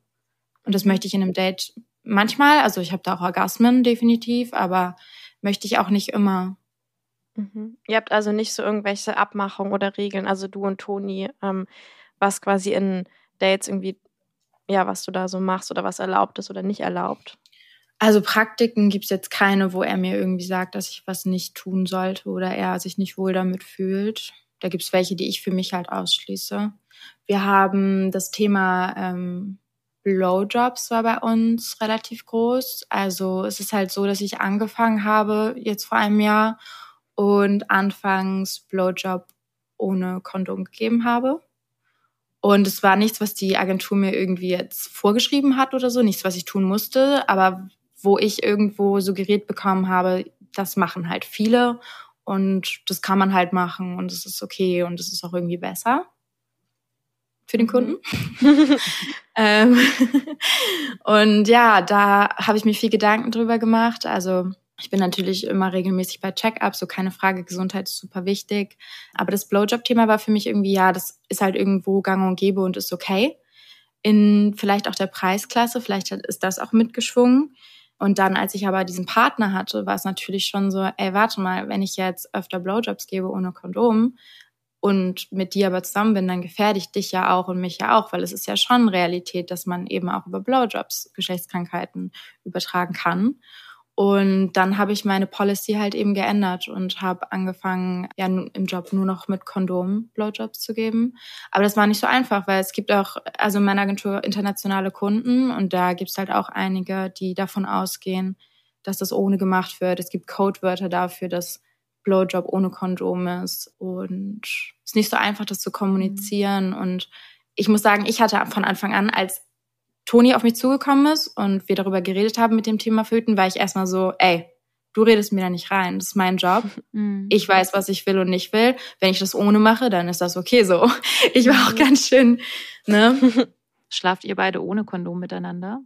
Und das möchte ich in einem Date manchmal, also ich habe da auch Orgasmen definitiv, aber möchte ich auch nicht immer. Mhm. Ihr habt also nicht so irgendwelche Abmachungen oder Regeln, also du und Toni, ähm, was quasi in Dates irgendwie, ja, was du da so machst oder was erlaubt ist oder nicht erlaubt? Also Praktiken gibt's jetzt keine, wo er mir irgendwie sagt, dass ich was nicht tun sollte oder er sich nicht wohl damit fühlt. Da gibt's welche, die ich für mich halt ausschließe. Wir haben das Thema ähm, Blowjobs war bei uns relativ groß. Also es ist halt so, dass ich angefangen habe jetzt vor einem Jahr und anfangs Blowjob ohne Kondom gegeben habe. Und es war nichts, was die Agentur mir irgendwie jetzt vorgeschrieben hat oder so, nichts, was ich tun musste, aber wo ich irgendwo suggeriert bekommen habe, das machen halt viele und das kann man halt machen und es ist okay und es ist auch irgendwie besser für den mhm. Kunden. ähm, und ja, da habe ich mir viel Gedanken drüber gemacht. Also ich bin natürlich immer regelmäßig bei Check-ups, so keine Frage, Gesundheit ist super wichtig. Aber das Blowjob-Thema war für mich irgendwie, ja, das ist halt irgendwo gang und gäbe und ist okay. In vielleicht auch der Preisklasse, vielleicht ist das auch mitgeschwungen. Und dann, als ich aber diesen Partner hatte, war es natürlich schon so, ey, warte mal, wenn ich jetzt öfter Blowjobs gebe ohne Kondom und mit dir aber zusammen bin, dann gefährde ich dich ja auch und mich ja auch, weil es ist ja schon Realität, dass man eben auch über Blowjobs Geschlechtskrankheiten übertragen kann. Und dann habe ich meine Policy halt eben geändert und habe angefangen, ja im Job nur noch mit Kondom Blowjobs zu geben. Aber das war nicht so einfach, weil es gibt auch, also in meiner Agentur internationale Kunden und da gibt es halt auch einige, die davon ausgehen, dass das ohne gemacht wird. Es gibt Codewörter dafür, dass Blowjob ohne Kondom ist. Und es ist nicht so einfach, das zu kommunizieren. Und ich muss sagen, ich hatte von Anfang an als Toni auf mich zugekommen ist und wir darüber geredet haben mit dem Thema Föten, war ich erstmal so, ey, du redest mir da nicht rein. Das ist mein Job. Mhm. Ich weiß, was ich will und nicht will. Wenn ich das ohne mache, dann ist das okay so. Ich war auch mhm. ganz schön, ne? Schlaft ihr beide ohne Kondom miteinander?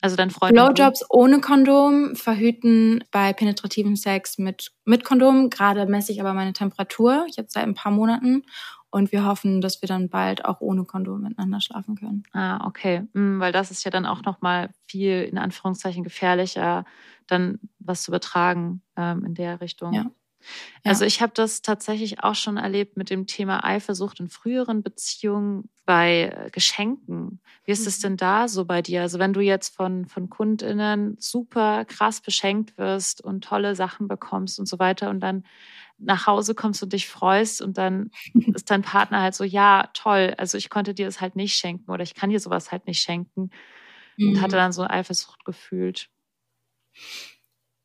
Also dann Freunde. Blowjobs ohne Kondom, verhüten bei penetrativem Sex mit, mit Kondom. Gerade messe ich aber meine Temperatur, jetzt seit ein paar Monaten. Und wir hoffen, dass wir dann bald auch ohne Kondom miteinander schlafen können. Ah, okay. Mhm, weil das ist ja dann auch nochmal viel, in Anführungszeichen, gefährlicher, dann was zu übertragen ähm, in der Richtung. Ja. Also ich habe das tatsächlich auch schon erlebt mit dem Thema Eifersucht in früheren Beziehungen bei äh, Geschenken. Wie ist es mhm. denn da so bei dir? Also wenn du jetzt von, von KundInnen super krass beschenkt wirst und tolle Sachen bekommst und so weiter und dann nach Hause kommst und dich freust und dann ist dein Partner halt so, ja, toll, also ich konnte dir das halt nicht schenken oder ich kann dir sowas halt nicht schenken mhm. und hatte mhm. dann so Eifersucht gefühlt.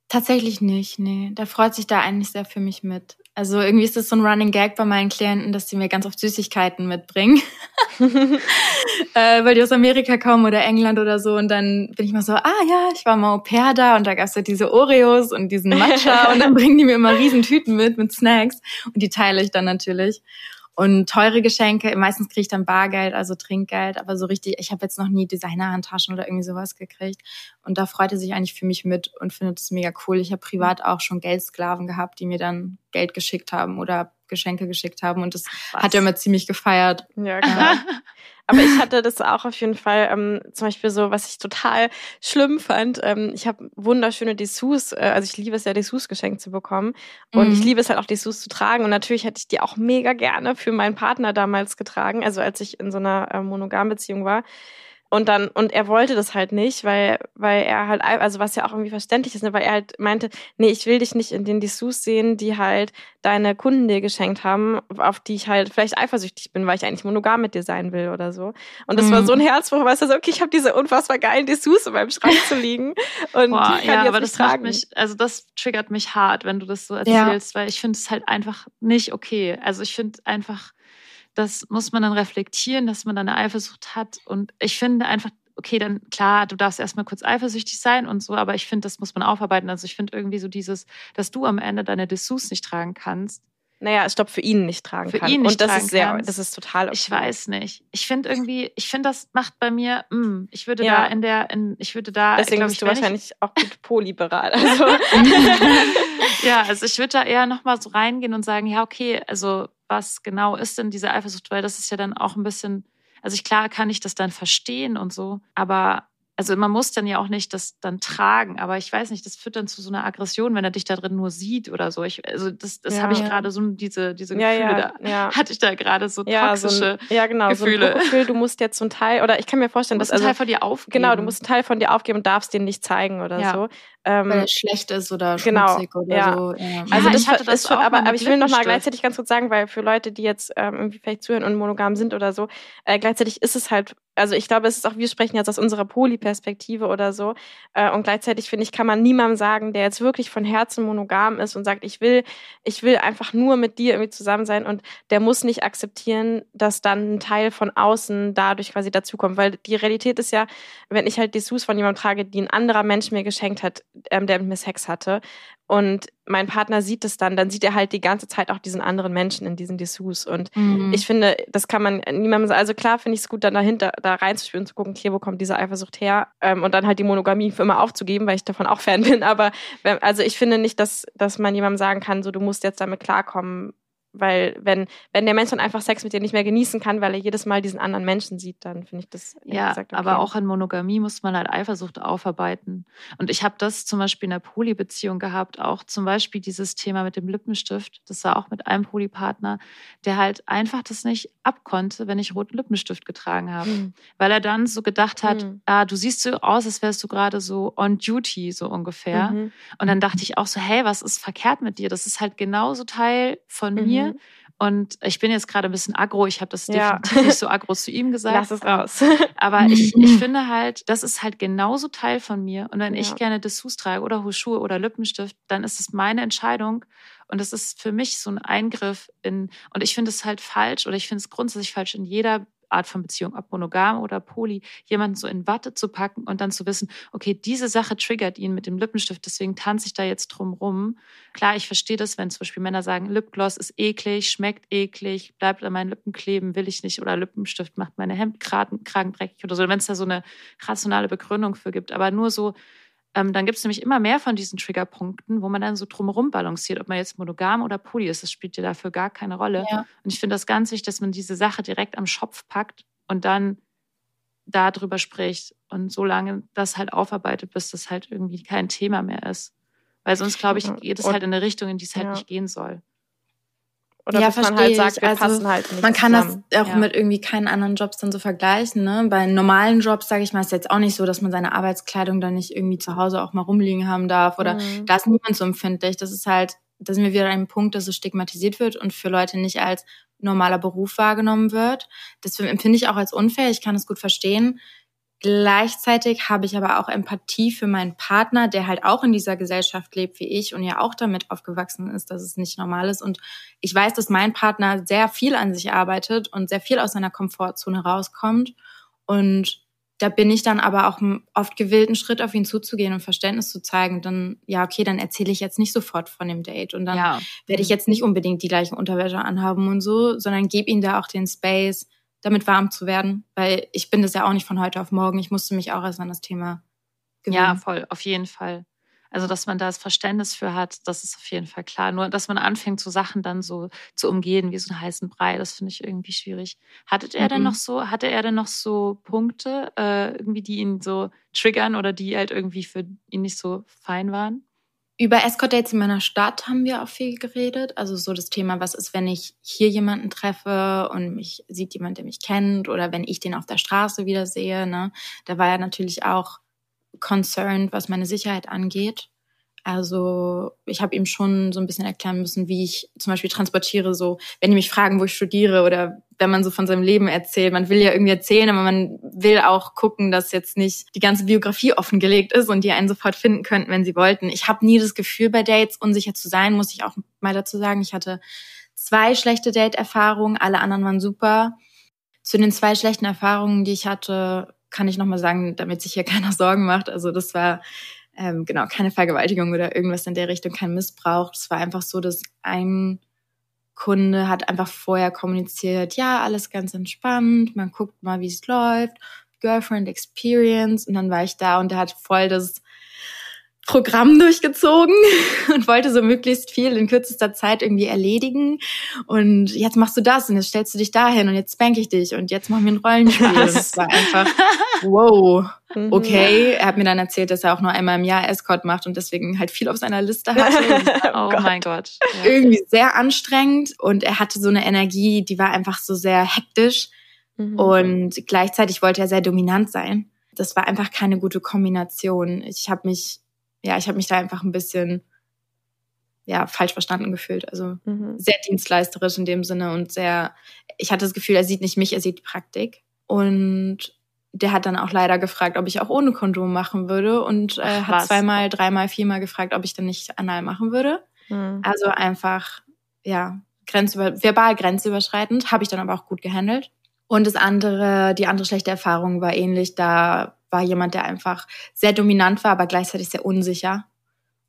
Tatsächlich nicht, nee. Da freut sich da eigentlich sehr für mich mit. Also irgendwie ist das so ein Running Gag bei meinen Klienten, dass sie mir ganz oft Süßigkeiten mitbringen. äh, weil die aus Amerika kommen oder England oder so. Und dann bin ich mal so, ah ja, ich war mal Au pair da und da gab's ja diese Oreos und diesen Matcha und dann bringen die mir immer riesen Tüten mit, mit Snacks. Und die teile ich dann natürlich. Und teure Geschenke, meistens kriege ich dann Bargeld, also Trinkgeld, aber so richtig, ich habe jetzt noch nie Designerhandtaschen oder irgendwie sowas gekriegt. Und da freut er sich eigentlich für mich mit und findet es mega cool. Ich habe privat auch schon Geldsklaven gehabt, die mir dann Geld geschickt haben oder Geschenke geschickt haben. Und das Was? hat er immer ziemlich gefeiert. Ja, klar. Aber ich hatte das auch auf jeden Fall, ähm, zum Beispiel so, was ich total schlimm fand. Ähm, ich habe wunderschöne Dessous, äh, also ich liebe es ja, Dessous geschenkt zu bekommen. Und Mhm. ich liebe es halt auch, Dessous zu tragen. Und natürlich hätte ich die auch mega gerne für meinen Partner damals getragen, also als ich in so einer äh, Monogam-Beziehung war. Und dann, und er wollte das halt nicht, weil, weil er halt, also was ja auch irgendwie verständlich ist, ne, weil er halt meinte, nee, ich will dich nicht in den Dessous sehen, die halt deine Kunden dir geschenkt haben, auf die ich halt vielleicht eifersüchtig bin, weil ich eigentlich monogam mit dir sein will oder so. Und das war Mhm. so ein Herzbruch, weißt du, so, okay, ich habe diese unfassbar geilen Dessous in meinem Schrank zu liegen und Boah, die kann ja, ich jetzt aber das tragen. mich, also das triggert mich hart, wenn du das so Ja. erzählst, weil ich finde es halt einfach nicht okay. Also ich finde einfach, das muss man dann reflektieren, dass man dann eine Eifersucht hat. Und ich finde einfach, okay, dann klar, du darfst erstmal kurz eifersüchtig sein und so, aber ich finde, das muss man aufarbeiten. Also ich finde irgendwie so dieses, dass du am Ende deine Dessous nicht tragen kannst. naja, stopp, für ihn nicht tragen Für kann. ihn nicht und das tragen ist sehr, kannst. das ist total okay. Ich weiß nicht. Ich finde irgendwie, ich finde, das macht bei mir, mm, ich würde Ja. da in der, in, ich würde da, Deswegen glaub bist ich, du wenn ich- wahrscheinlich auch gut polyberal. Also, ja, also ich würde da eher nochmal so reingehen und sagen, ja, okay, also was genau ist denn diese Eifersucht? Weil das ist ja dann auch ein bisschen, also ich, klar kann ich das dann verstehen und so, aber also man muss dann ja auch nicht das dann tragen, aber ich weiß nicht, das führt dann zu so einer Aggression, wenn er dich da drin nur sieht oder so. Ich, also das, das Ja. habe ich gerade so diese, diese ja, Gefühle ja, da. ja. Hatte ich da gerade so Ja, so toxische ein, ja, genau. Gefühle. So ein Gefühl, du musst jetzt so ein Teil, oder ich kann mir vorstellen, Du dass musst einen also, Teil von dir aufgeben. genau, du musst einen Teil von dir aufgeben und darfst den nicht zeigen oder Ja. so. Ähm, Weil er schlecht ist oder Genau, oder ja. so. Ja. also Ja, das ich hatte ist das schon, auch aber, aber ich will noch mal Lippenstift. gleichzeitig ganz kurz sagen, weil für Leute, die jetzt ähm, irgendwie vielleicht zuhören und monogam sind oder so, äh, gleichzeitig ist es halt, also ich glaube, es ist auch, wir sprechen jetzt aus unserer Poly-Perspektive oder so äh, und gleichzeitig finde ich, kann man niemandem sagen, der jetzt wirklich von Herzen monogam ist und sagt, ich will, ich will einfach nur mit dir irgendwie zusammen sein und der muss nicht akzeptieren, dass dann ein Teil von außen dadurch quasi dazukommt, weil die Realität ist ja, wenn ich halt Dessous von jemandem trage, die ein anderer Mensch mir geschenkt hat, ähm, der mit mir Sex hatte und mein Partner sieht es dann, dann sieht er halt die ganze Zeit auch diesen anderen Menschen in diesen Dessous und Mhm. ich finde, das kann man niemandem sagen. Also klar finde ich es gut, dann dahinter da reinzuspüren, zu gucken, okay, wo kommt diese Eifersucht her? Ähm, und dann halt die Monogamie für immer aufzugeben, weil ich davon auch Fan bin. Aber also ich finde nicht, dass, dass man jemandem sagen kann, so du musst jetzt damit klarkommen. Weil wenn, wenn der Mensch dann einfach Sex mit dir nicht mehr genießen kann, weil er jedes Mal diesen anderen Menschen sieht, dann finde ich das Ja, gesagt okay. aber auch in Monogamie muss man halt Eifersucht aufarbeiten. Und ich habe das zum Beispiel in einer Polybeziehung gehabt, auch zum Beispiel dieses Thema mit dem Lippenstift. Das war auch mit einem Polypartner, der halt einfach das nicht abkonnte, wenn ich roten Lippenstift getragen habe. Hm. Weil er dann so gedacht hat, Mhm. ah, du siehst so aus, als wärst du gerade so on duty, so ungefähr. Mhm. Und dann dachte ich auch so, hey, was ist verkehrt mit dir? Das ist halt genauso Teil von mir. Mhm. Und ich bin jetzt gerade ein bisschen aggro. Ich habe das Ja. definitiv nicht so aggro zu ihm gesagt. Lass es raus. Aber ich, ich finde halt, das ist halt genauso Teil von mir. Und wenn ich Ja. gerne Dessous trage oder Schuhe oder Lippenstift, dann ist es meine Entscheidung. Und das ist für mich so ein Eingriff in, und ich finde es halt falsch oder ich finde es grundsätzlich falsch in jeder Art von Beziehung, ob monogam oder poly, jemanden so in Watte zu packen und dann zu wissen, okay, diese Sache triggert ihn mit dem Lippenstift, deswegen tanze ich da jetzt drum rum. Klar, ich verstehe das, wenn zum Beispiel Männer sagen, Lipgloss ist eklig, schmeckt eklig, bleibt an meinen Lippen kleben, will ich nicht, oder Lippenstift macht meine Hemdkragen Kragen dreckig oder so, wenn es da so eine rationale Begründung für gibt. Aber nur so, ähm, dann gibt es nämlich immer mehr von diesen Triggerpunkten, wo man dann so drumherum balanciert, ob man jetzt monogam oder poly ist. Das spielt ja dafür gar keine Rolle. Ja. Und ich finde das ganz wichtig, dass man diese Sache direkt am Schopf packt und dann darüber spricht und so lange das halt aufarbeitet, bis das halt irgendwie kein Thema mehr ist. Weil sonst, glaube ich, geht es halt in eine Richtung, in die es halt Ja. nicht gehen soll. Oder Ja, bis man halt ich. sagt, wir Also, passen halt nicht Man kann zusammen. das auch Ja. mit irgendwie keinen anderen Jobs dann so vergleichen. Ne? Bei normalen Jobs, sage ich mal, ist jetzt auch nicht so, dass man seine Arbeitskleidung dann nicht irgendwie zu Hause auch mal rumliegen haben darf. Oder Mhm. da ist niemand so empfindlich. Das ist halt, da sind wir wieder an einem Punkt, dass es stigmatisiert wird und für Leute nicht als normaler Beruf wahrgenommen wird. Das empfinde ich auch als unfair. Ich kann es gut verstehen. Gleichzeitig habe ich aber auch Empathie für meinen Partner, der halt auch in dieser Gesellschaft lebt wie ich und ja auch damit aufgewachsen ist, dass es nicht normal ist. Und ich weiß, dass mein Partner sehr viel an sich arbeitet und sehr viel aus seiner Komfortzone rauskommt. Und da bin ich dann aber auch oft gewillt, einen Schritt auf ihn zuzugehen und Verständnis zu zeigen. Dann, ja, okay, dann erzähle ich jetzt nicht sofort von dem Date. Und dann ja. werde ich jetzt nicht unbedingt die gleichen Unterwäsche anhaben und so, sondern gebe ihm da auch den Space, damit warm zu werden. Weil ich bin das ja auch nicht von heute auf morgen. Ich musste mich auch erst an das Thema gewöhnen. Ja, voll, auf jeden Fall. Also, dass man da das Verständnis für hat, das ist auf jeden Fall klar. Nur, dass man anfängt, so Sachen dann so zu umgehen, wie so einen heißen Brei, das finde ich irgendwie schwierig. Hattet er Mhm. denn noch so, hatte er denn noch so Punkte, äh, irgendwie, die ihn so triggern oder die halt irgendwie für ihn nicht so fein waren? Über Escort-Dates in meiner Stadt haben wir auch viel geredet. Also so das Thema, was ist, wenn ich hier jemanden treffe und mich sieht jemand, der mich kennt oder wenn ich den auf der Straße wieder sehe. Ne? Da war er natürlich auch concerned, was meine Sicherheit angeht. Also ich habe ihm schon so ein bisschen erklären müssen, wie ich zum Beispiel transportiere, so wenn die mich fragen, wo ich studiere oder wenn man so von seinem Leben erzählt. Man will ja irgendwie erzählen, aber man will auch gucken, dass jetzt nicht die ganze Biografie offengelegt ist und die einen sofort finden könnten, wenn sie wollten. Ich habe nie das Gefühl, bei Dates unsicher zu sein, muss ich auch mal dazu sagen. Ich hatte zwei schlechte Date-Erfahrungen, alle anderen waren super. Zu den zwei schlechten Erfahrungen, die ich hatte, kann ich nochmal sagen, damit sich hier keiner Sorgen macht. Also das war ähm, genau keine Vergewaltigung oder irgendwas in der Richtung, kein Missbrauch. Es war einfach so, dass ein Kunde hat einfach vorher kommuniziert, ja, alles ganz entspannt, man guckt mal, wie es läuft, Girlfriend Experience und dann war ich da und der hat voll das Programm durchgezogen und wollte so möglichst viel in kürzester Zeit irgendwie erledigen. Und jetzt machst du das und jetzt stellst du dich dahin und jetzt spank ich dich und jetzt machen wir ein Rollenspiel. Und es war einfach, wow, Mhm. okay. Er hat mir dann erzählt, dass er auch nur einmal im Jahr Escort macht und deswegen halt viel auf seiner Liste hatte. Oh Gott. mein Gott. Ja. irgendwie sehr anstrengend und er hatte so eine Energie, die war einfach so sehr hektisch Mhm. und gleichzeitig wollte er sehr dominant sein. Das war einfach keine gute Kombination. Ich habe mich, ja, ich habe mich da einfach ein bisschen, ja, falsch verstanden gefühlt. Also Mhm. sehr dienstleisterisch in dem Sinne und sehr, ich hatte das Gefühl, er sieht nicht mich, er sieht die Praktik. Und der hat dann auch leider gefragt, ob ich auch ohne Kondom machen würde und äh, Ach, hat zweimal, dreimal, viermal gefragt, ob ich dann nicht anal machen würde. Mhm. Also einfach, ja, grenzüber verbal grenzüberschreitend, habe ich dann aber auch gut gehandelt. Und das andere, die andere schlechte Erfahrung war ähnlich. Da war jemand, der einfach sehr dominant war, aber gleichzeitig sehr unsicher.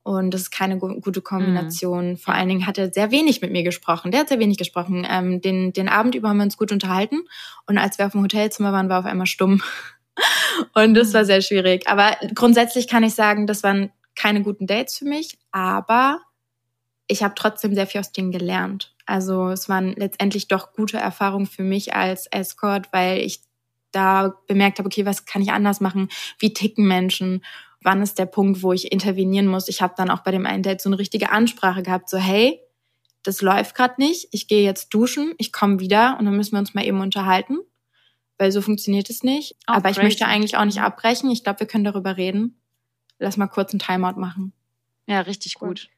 Und das ist keine gu gute Kombination. Vor allen Dingen hat er sehr wenig mit mir gesprochen. Der hat sehr wenig gesprochen. Ähm, den, den Abend über haben wir uns gut unterhalten. Und als wir auf dem Hotelzimmer waren, war er auf einmal stumm. Und das war sehr schwierig. Aber grundsätzlich kann ich sagen, das waren keine guten Dates für mich. Aber ich habe trotzdem sehr viel aus denen gelernt. Also es waren letztendlich doch gute Erfahrungen für mich als Escort, weil ich da bemerkt habe, okay, was kann ich anders machen? Wie ticken Menschen? Wann ist der Punkt, wo ich intervenieren muss? Ich habe dann auch bei dem einen Date so eine richtige Ansprache gehabt, so hey, das läuft gerade nicht, ich gehe jetzt duschen, ich komme wieder und dann müssen wir uns mal eben unterhalten, weil so funktioniert es nicht. Auch Aber ich crazy. möchte eigentlich auch nicht abbrechen. Ich glaube, wir können darüber reden. Lass mal kurz einen Timeout machen. Ja, richtig gut.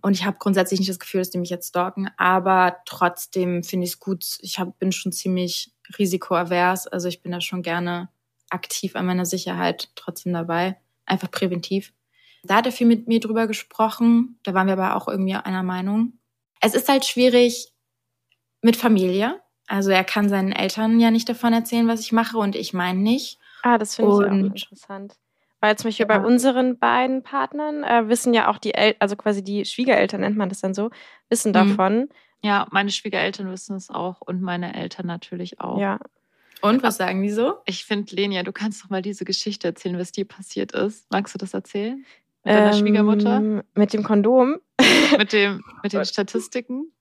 Und ich habe grundsätzlich nicht das Gefühl, dass die mich jetzt stalken, aber trotzdem finde ich es gut. Ich hab, bin schon ziemlich risikoavers, also ich bin da schon gerne aktiv an meiner Sicherheit trotzdem dabei, einfach präventiv. Da hat er viel mit mir drüber gesprochen, da waren wir aber auch irgendwie einer Meinung. Es ist halt schwierig mit Familie. Also er kann seinen Eltern ja nicht davon erzählen, was ich mache und ich meine nicht. Ah, das finde ich auch interessant. Weil zum Beispiel Ja. bei unseren beiden Partnern äh, wissen ja auch die El also quasi die Schwiegereltern nennt man das dann so, wissen Mhm. Ja, meine Schwiegereltern wissen es auch und meine Eltern natürlich auch. Ja. Und was sagen die so? Ich finde, Lenia, du kannst doch mal diese Geschichte erzählen, was dir passiert ist. Magst du das erzählen? Mit deiner Schwiegermutter? Ähm, Mit dem Kondom. Mit, dem, mit den Statistiken?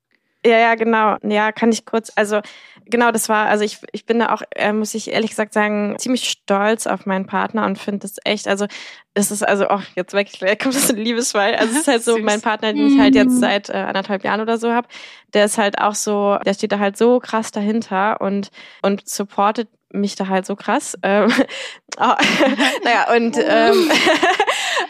Ja, ja, genau. Ja, kann ich kurz. Also genau, das war. Also ich, ich bin da auch, äh, muss ich ehrlich gesagt sagen, ziemlich stolz auf meinen Partner und finde das echt. Also es ist also auch jetzt wirklich kommt das ein Liebesfall. Also es ist halt so Süß. mein Partner, den ich halt jetzt Mhm. seit äh, anderthalb Jahren oder so habe. Der ist halt auch so, der steht da halt so krass dahinter und und supportet mich da halt so krass. Ähm, oh, naja und ähm,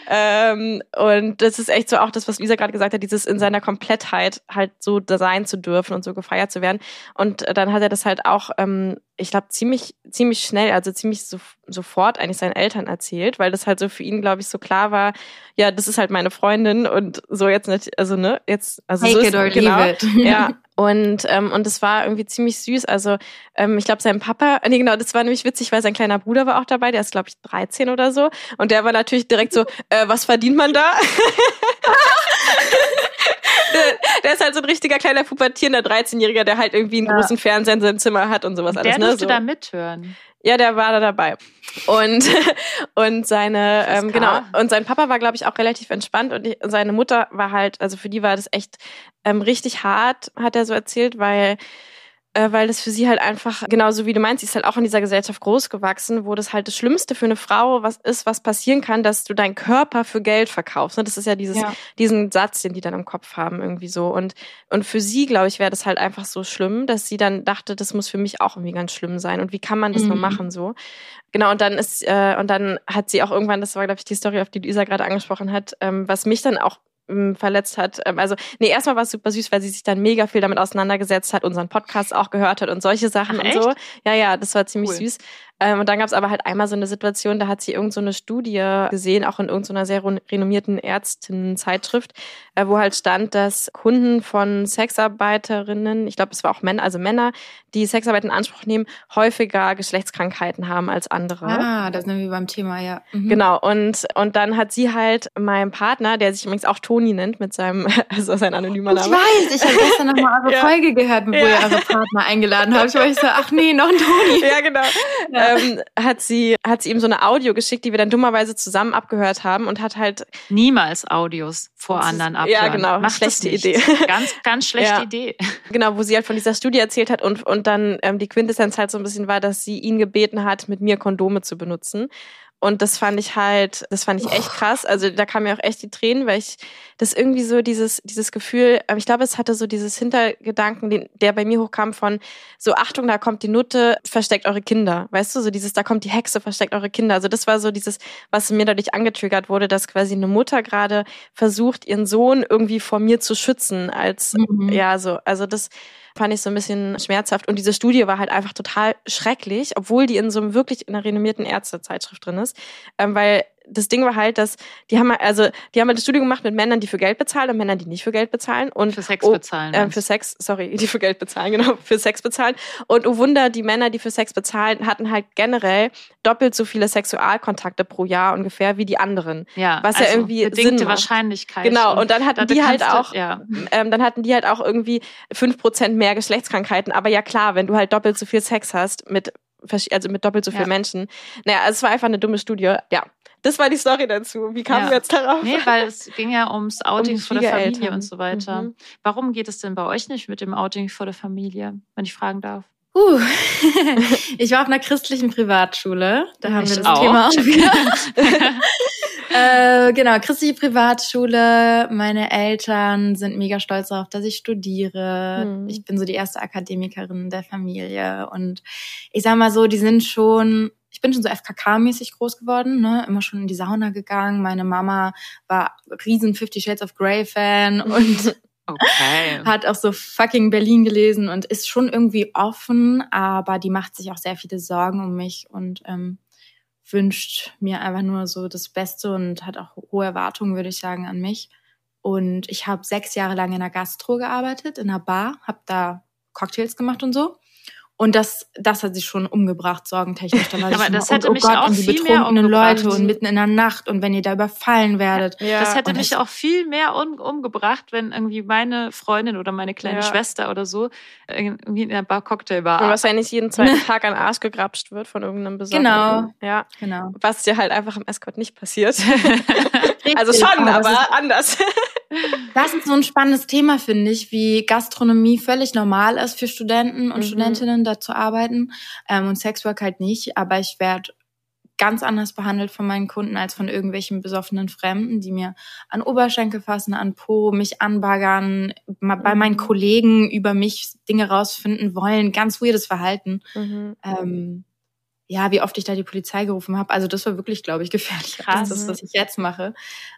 ähm, und das ist echt so auch das, was Lisa gerade gesagt hat, dieses in seiner Komplettheit halt so sein zu dürfen und so gefeiert zu werden. Und äh, dann hat er das halt auch, ähm, ich glaube, ziemlich, ziemlich schnell, also ziemlich so, sofort eigentlich seinen Eltern erzählt, weil das halt so für ihn, glaube ich, so klar war, ja, das ist halt meine Freundin und so jetzt nicht, also ne, jetzt, also so Take ist, it or genau, leave it. ja, und ähm, und es war irgendwie ziemlich süß. Also ähm, ich glaube, sein Papa, nee, genau, das war nämlich witzig, weil sein kleiner Bruder war auch dabei. Der ist glaube ich 13 oder so. Und der war natürlich direkt so, äh, was verdient man da? der, der ist halt so ein richtiger kleiner pubertierender 13-Jähriger, der halt irgendwie einen Ja. großen Fernseher in seinem Zimmer hat und sowas alles. der ne? durfte so. da mithören. Ja, der war da dabei. Und, und seine, ähm, genau, und sein Papa war, glaube ich, auch relativ entspannt und die, seine Mutter war halt, also für die war das echt ähm, richtig hart, hat er so erzählt, weil äh, weil das für sie halt einfach, genauso wie du meinst, sie ist halt auch in dieser Gesellschaft groß gewachsen, wo das halt das Schlimmste für eine Frau was ist, was passieren kann, dass du deinen Körper für Geld verkaufst. Ne? Das ist ja dieses, ja. diesen Satz, den die dann im Kopf haben, irgendwie so. Und, und für sie, glaube ich, wäre das halt einfach so schlimm, dass sie dann dachte, das muss für mich auch irgendwie ganz schlimm sein. Und wie kann man das mhm. nur machen so? Genau, und dann ist, äh, und dann hat sie auch irgendwann, das war, glaube ich, die Story, auf die Luisa gerade angesprochen hat, ähm, was mich dann auch verletzt hat. Ähm, also, nee, erstmal war es super süß, weil sie sich dann mega viel damit auseinandergesetzt hat, unseren Podcast auch gehört hat und solche Sachen Ach, und so. Ja, ja, das war ziemlich cool. süß. Ähm, und dann gab es aber halt einmal so eine Situation, da hat sie irgend so eine Studie gesehen, auch in irgendeiner sehr renommierten Ärztinnenzeitschrift, äh, wo halt stand, dass Kunden von Sexarbeiterinnen, ich glaube, es war auch Männer, also Männer, die Sexarbeit in Anspruch nehmen, häufiger Geschlechtskrankheiten haben als andere. Ah, das sind wir beim Thema, ja. Mhm. Genau, und, und dann hat sie halt meinem Partner, der sich übrigens auch Toni nennt, mit seinem, also sein anonymer Name. Ich weiß, ich habe gestern nochmal eure ja. Folge gehört, wo ja. ihr eure Partner eingeladen habt. Ich war so, ach nee, noch ein Toni. Ja, genau. Ja ähm, hat sie hat sie ihm so eine Audio geschickt, die wir dann dummerweise zusammen abgehört haben und hat halt niemals Audios vor anderen abhören. Ja, genau. Macht schlechte Idee. Ganz, ganz schlechte ja. Idee. Genau, wo sie halt von dieser Studie erzählt hat und und dann ähm, die Quintessenz halt so ein bisschen war, dass sie ihn gebeten hat, mit mir Kondome zu benutzen. Und das fand ich halt, das fand ich echt krass. Also da kamen mir auch echt die Tränen, weil ich das irgendwie so dieses, dieses Gefühl, ich glaube, es hatte so dieses Hintergedanken, den, der bei mir hochkam von so, Achtung, da kommt die Nutte, versteckt eure Kinder. Weißt du, so dieses, da kommt die Hexe, versteckt eure Kinder. Also das war so dieses, was mir dadurch angetriggert wurde, dass quasi eine Mutter gerade versucht, ihren Sohn irgendwie vor mir zu schützen als, mhm. ja, so, also das, fand ich so ein bisschen schmerzhaft. Und diese Studie war halt einfach total schrecklich, obwohl die in so einem wirklich in einer renommierten Ärztezeitschrift drin ist, ähm, weil das Ding war halt, dass die haben also die haben halt eine Studie gemacht mit Männern, die für Geld bezahlen und Männern, die nicht für Geld bezahlen und für Sex oh, bezahlen. Äh, für Sex, sorry, die für Geld bezahlen, genau, für Sex bezahlen. Und oh Wunder, die Männer, die für Sex bezahlen, hatten halt generell doppelt so viele Sexualkontakte pro Jahr ungefähr wie die anderen. Ja, was also ja irgendwie bedingte Sinn Wahrscheinlichkeit. Genau. Und dann hatten die halt auch, ja. ähm, dann hatten die halt auch irgendwie fünf Prozent mehr Geschlechtskrankheiten. Aber ja klar, wenn du halt doppelt so viel Sex hast mit also mit doppelt so vielen ja. Menschen. Naja, also es war einfach eine dumme Studie. Ja, das war die Story dazu. Wie kamen ja. wir jetzt darauf? Nee, weil es ging ja ums Outing um vor der Familie und so weiter. Mhm. Warum geht es denn bei euch nicht mit dem Outing vor der Familie, wenn ich fragen darf? Uh, ich war auf einer christlichen Privatschule. Da haben ich wir das auch. Thema auch wieder. äh, genau, christliche Privatschule. Meine Eltern sind mega stolz darauf, dass ich studiere. Hm. Ich bin so die erste Akademikerin der Familie. Und ich sag mal so, die sind schon ich bin schon so FKK-mäßig groß geworden, ne? immer schon in die Sauna gegangen. Meine Mama war riesen Fifty Shades of Grey Fan und okay. hat auch so fucking Berlin gelesen und ist schon irgendwie offen, aber die macht sich auch sehr viele Sorgen um mich und ähm, wünscht mir einfach nur so das Beste und hat auch hohe Erwartungen, würde ich sagen, an mich. Und ich habe sechs Jahre lang in der Gastro gearbeitet, in einer Bar, habe da Cocktails gemacht und so. Und das, das hat sie schon umgebracht, sorgentechnisch. Da war Aber das mal, hätte oh, mich oh Gott, auch und die viel betrunkenen Leute und mitten in der Nacht und wenn ihr da überfallen werdet. Ja. Das hätte und mich das auch viel mehr um, umgebracht, wenn irgendwie meine Freundin oder meine kleine ja. Schwester oder so irgendwie in einer Bar Cocktail war. Und wahrscheinlich jeden zweiten Tag an Arsch gegrapscht wird von irgendeinem Besoffenen. Genau. Ja. genau. Was dir halt einfach im Escort nicht passiert. also schon, aber anders. Das ist so ein spannendes Thema, finde ich, wie Gastronomie völlig normal ist für Studenten und mhm. Studentinnen, da zu arbeiten ähm, und Sexwork halt nicht. Aber ich werde ganz anders behandelt von meinen Kunden als von irgendwelchen besoffenen Fremden, die mir an Oberschenkel fassen, an Po, mich anbaggern, bei meinen mhm. Kollegen über mich Dinge rausfinden wollen. Ganz weirdes Verhalten. Mhm. Ähm, ja, wie oft ich da die Polizei gerufen habe. Also das war wirklich, glaube ich, gefährlich. Krass. Das ist, was ich jetzt mache.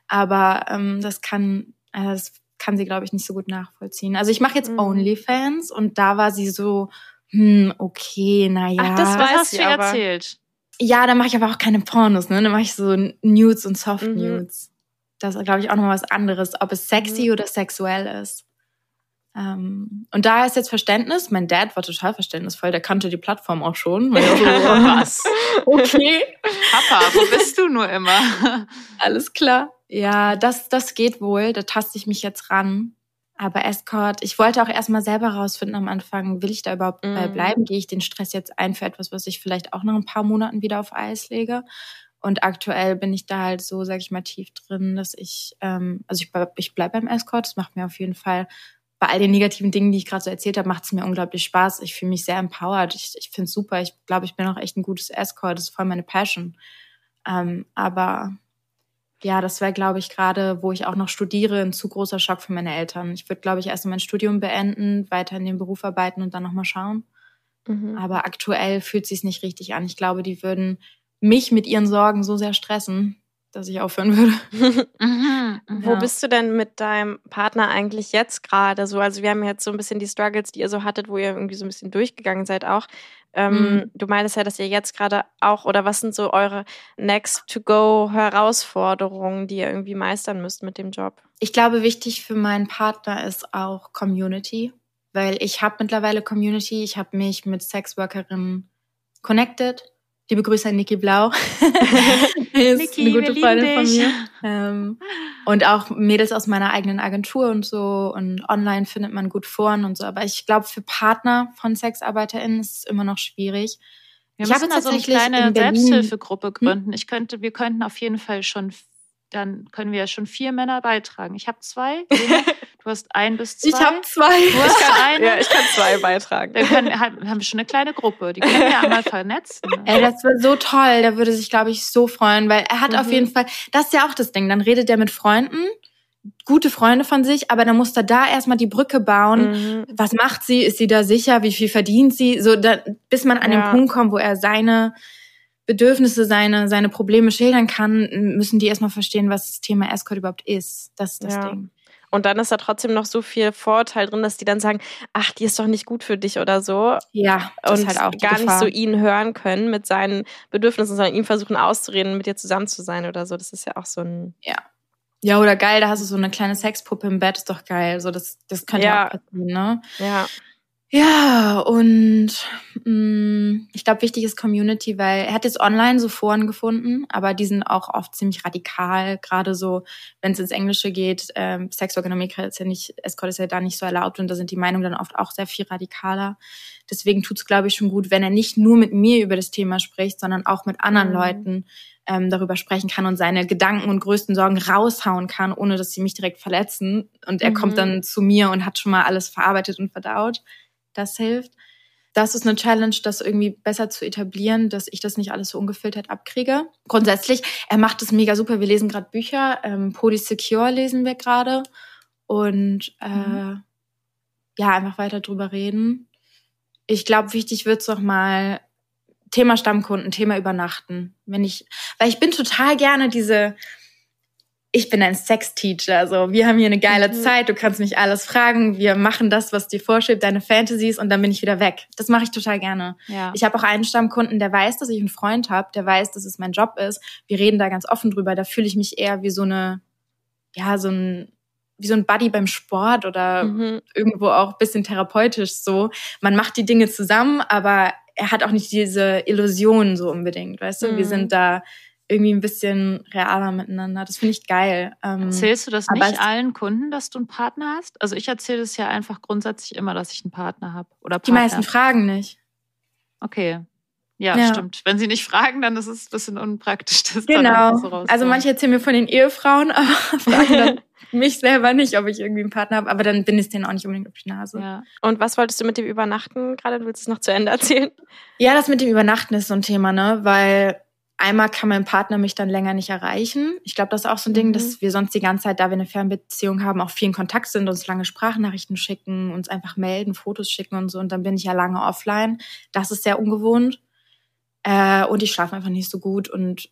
Aber ähm, das kann äh, das kann sie, glaube ich, nicht so gut nachvollziehen. Also ich mache jetzt mhm. OnlyFans und da war sie so, hm, okay, naja. Ach, das weiß hast du erzählt. Ja, da mache ich aber auch keine Pornos, ne? Da mache ich so Nudes und Soft mhm. Nudes. Das ist, glaube ich, auch nochmal was anderes, ob es sexy mhm. oder sexuell ist. Ähm, und da ist jetzt Verständnis. Mein Dad war total verständnisvoll, der kannte die Plattform auch schon. was? okay. Papa, wo bist du nur immer? Alles klar. Ja, das, das geht wohl. Da taste ich mich jetzt ran. Aber Escort, ich wollte auch erstmal selber rausfinden am Anfang, will ich da überhaupt bei Mhm. bleiben? Gehe ich den Stress jetzt ein für etwas, was ich vielleicht auch nach ein paar Monaten wieder auf Eis lege? Und aktuell bin ich da halt so, sag ich mal, tief drin, dass ich, ähm, also ich, bleib- ich bleibe beim Escort. Das macht mir auf jeden Fall, bei all den negativen Dingen, die ich gerade so erzählt habe, macht es mir unglaublich Spaß. Ich fühle mich sehr empowered. Ich, ich finde es super. Ich glaube, ich bin auch echt ein gutes Escort. Das ist voll meine Passion. Ähm, aber ja, das wäre, glaube ich, gerade, wo ich auch noch studiere, ein zu großer Schock für meine Eltern. Ich würde, glaube ich, erst mein Studium beenden, weiter in den Beruf arbeiten und dann nochmal schauen. Mhm. Aber aktuell fühlt sich's nicht richtig an. Ich glaube, die würden mich mit ihren Sorgen so sehr stressen, dass ich aufhören würde. Mhm, mhm. Wo bist du denn mit deinem Partner eigentlich jetzt gerade? So, also wir haben jetzt so ein bisschen die Struggles, die ihr so hattet, wo ihr irgendwie so ein bisschen durchgegangen seid auch. Ähm, Mhm. Du meintest ja, dass ihr jetzt gerade auch, oder was sind so eure Next-to-Go-Herausforderungen, die ihr irgendwie meistern müsst mit dem Job? Ich glaube, wichtig für meinen Partner ist auch Community, weil ich habe mittlerweile Community. Ich habe mich mit Sexworkerinnen connected. Liebe Grüße an Niki Blau. ist Niki, eine gute Freundin von mir. Ähm, und auch Mädels aus meiner eigenen Agentur und so. Und online findet man gut Foren und so. Aber ich glaube, für Partner von SexarbeiterInnen ist es immer noch schwierig. Wir Ich müssen da so eine kleine Selbsthilfegruppe gründen. Ich könnte, wir könnten auf jeden Fall schon, dann können wir ja schon vier Männer beitragen. Ich habe zwei. Du hast ein bis zwei. Ich habe zwei. Du hast eine. Ja, ich kann zwei beitragen. Dann können, haben haben wir schon eine kleine Gruppe. Die können wir einmal vernetzen. ne? Ey, das wäre so toll. Der würde sich, glaube ich, so freuen, weil er hat auf Mhm. jeden Fall, das ist ja auch das Ding. Dann redet er mit Freunden, gute Freunde von sich, aber dann muss er da erstmal die Brücke bauen. Mhm. Was macht sie? Ist sie da sicher? Wie viel verdient sie? So, da, bis man an Ja. den Punkt kommt, wo er seine Bedürfnisse, seine, seine Probleme schildern kann, müssen die erstmal verstehen, was das Thema Escort überhaupt ist. Das ist das Ja. Ding. Und dann ist da trotzdem noch so viel Vorteil drin, dass die dann sagen, ach, die ist doch nicht gut für dich oder so. Ja, das und halt auch gar nicht Gefahr. so ihn hören können mit seinen Bedürfnissen, sondern ihm versuchen auszureden, mit dir zusammen zu sein oder so. Das ist ja auch so ein. Ja, oder geil, da hast du so eine kleine Sexpuppe im Bett, ist doch geil. So, das, das könnte Ja. auch passieren, ne? Ja. Ja, und mh, ich glaube, wichtig ist Community, weil er hat jetzt online so Foren gefunden, aber die sind auch oft ziemlich radikal, gerade so, wenn es ins Englische geht. Ähm, Sex Work in Amerika ist ja nicht, Escort ist ja da nicht so erlaubt und da sind die Meinungen dann oft auch sehr viel radikaler. Deswegen tut's, glaube ich, schon gut, wenn er nicht nur mit mir über das Thema spricht, sondern auch mit anderen Mhm. Leuten ähm, darüber sprechen kann und seine Gedanken und größten Sorgen raushauen kann, ohne dass sie mich direkt verletzen. Und er Mhm. kommt dann zu mir und hat schon mal alles verarbeitet und verdaut. Das hilft. Das ist eine Challenge, das irgendwie besser zu etablieren, dass ich das nicht alles so ungefiltert abkriege. Grundsätzlich, er macht es mega super. Wir lesen gerade Bücher. Ähm, Poli Secure lesen wir gerade. Und äh, Mhm. ja, einfach weiter drüber reden. Ich glaube, wichtig wird's noch mal Thema Stammkunden, Thema Übernachten. Wenn ich, weil ich bin total gerne diese, ich bin ein Sex-Teacher, also wir haben hier eine geile Mhm. Zeit, du kannst mich alles fragen, wir machen das, was dir vorschwebt, deine Fantasies und dann bin ich wieder weg. Das mache ich total gerne. Ja. Ich habe auch einen Stammkunden, der weiß, dass ich einen Freund habe, der weiß, dass es mein Job ist. Wir reden da ganz offen drüber. Da fühle ich mich eher wie so eine, ja, so ein, wie so ein Buddy beim Sport oder Mhm. irgendwo auch ein bisschen therapeutisch so. Man macht die Dinge zusammen, aber er hat auch nicht diese Illusionen so unbedingt, weißt du? Wir Mhm. sind da irgendwie ein bisschen realer miteinander. Das finde ich geil. Ähm, Erzählst du das nicht allen Kunden, dass du einen Partner hast? Also ich erzähle es ja einfach grundsätzlich immer, dass ich einen Partner habe. Oder die Partner. meisten fragen nicht. Okay. Ja, Ja. stimmt. Wenn sie nicht fragen, dann ist es ein bisschen unpraktisch. Das dann Genau. so. Also manche erzählen mir von den Ehefrauen, aber fragen dann mich selber nicht, ob ich irgendwie einen Partner habe. Aber dann bin ich denen auch nicht unbedingt auf die Nase. Ja. Und was wolltest du mit dem Übernachten gerade? Du willst es noch zu Ende erzählen? Ja, das mit dem Übernachten ist so ein Thema, ne? Weil einmal kann mein Partner mich dann länger nicht erreichen. Ich glaube, das ist auch so ein Ding, Mhm. dass wir sonst die ganze Zeit, da wir eine Fernbeziehung haben, auch viel in Kontakt sind, uns lange Sprachnachrichten schicken, uns einfach melden, Fotos schicken und so. Und dann bin ich ja lange offline. Das ist sehr ungewohnt. Äh, und ich schlafe einfach nicht so gut. Und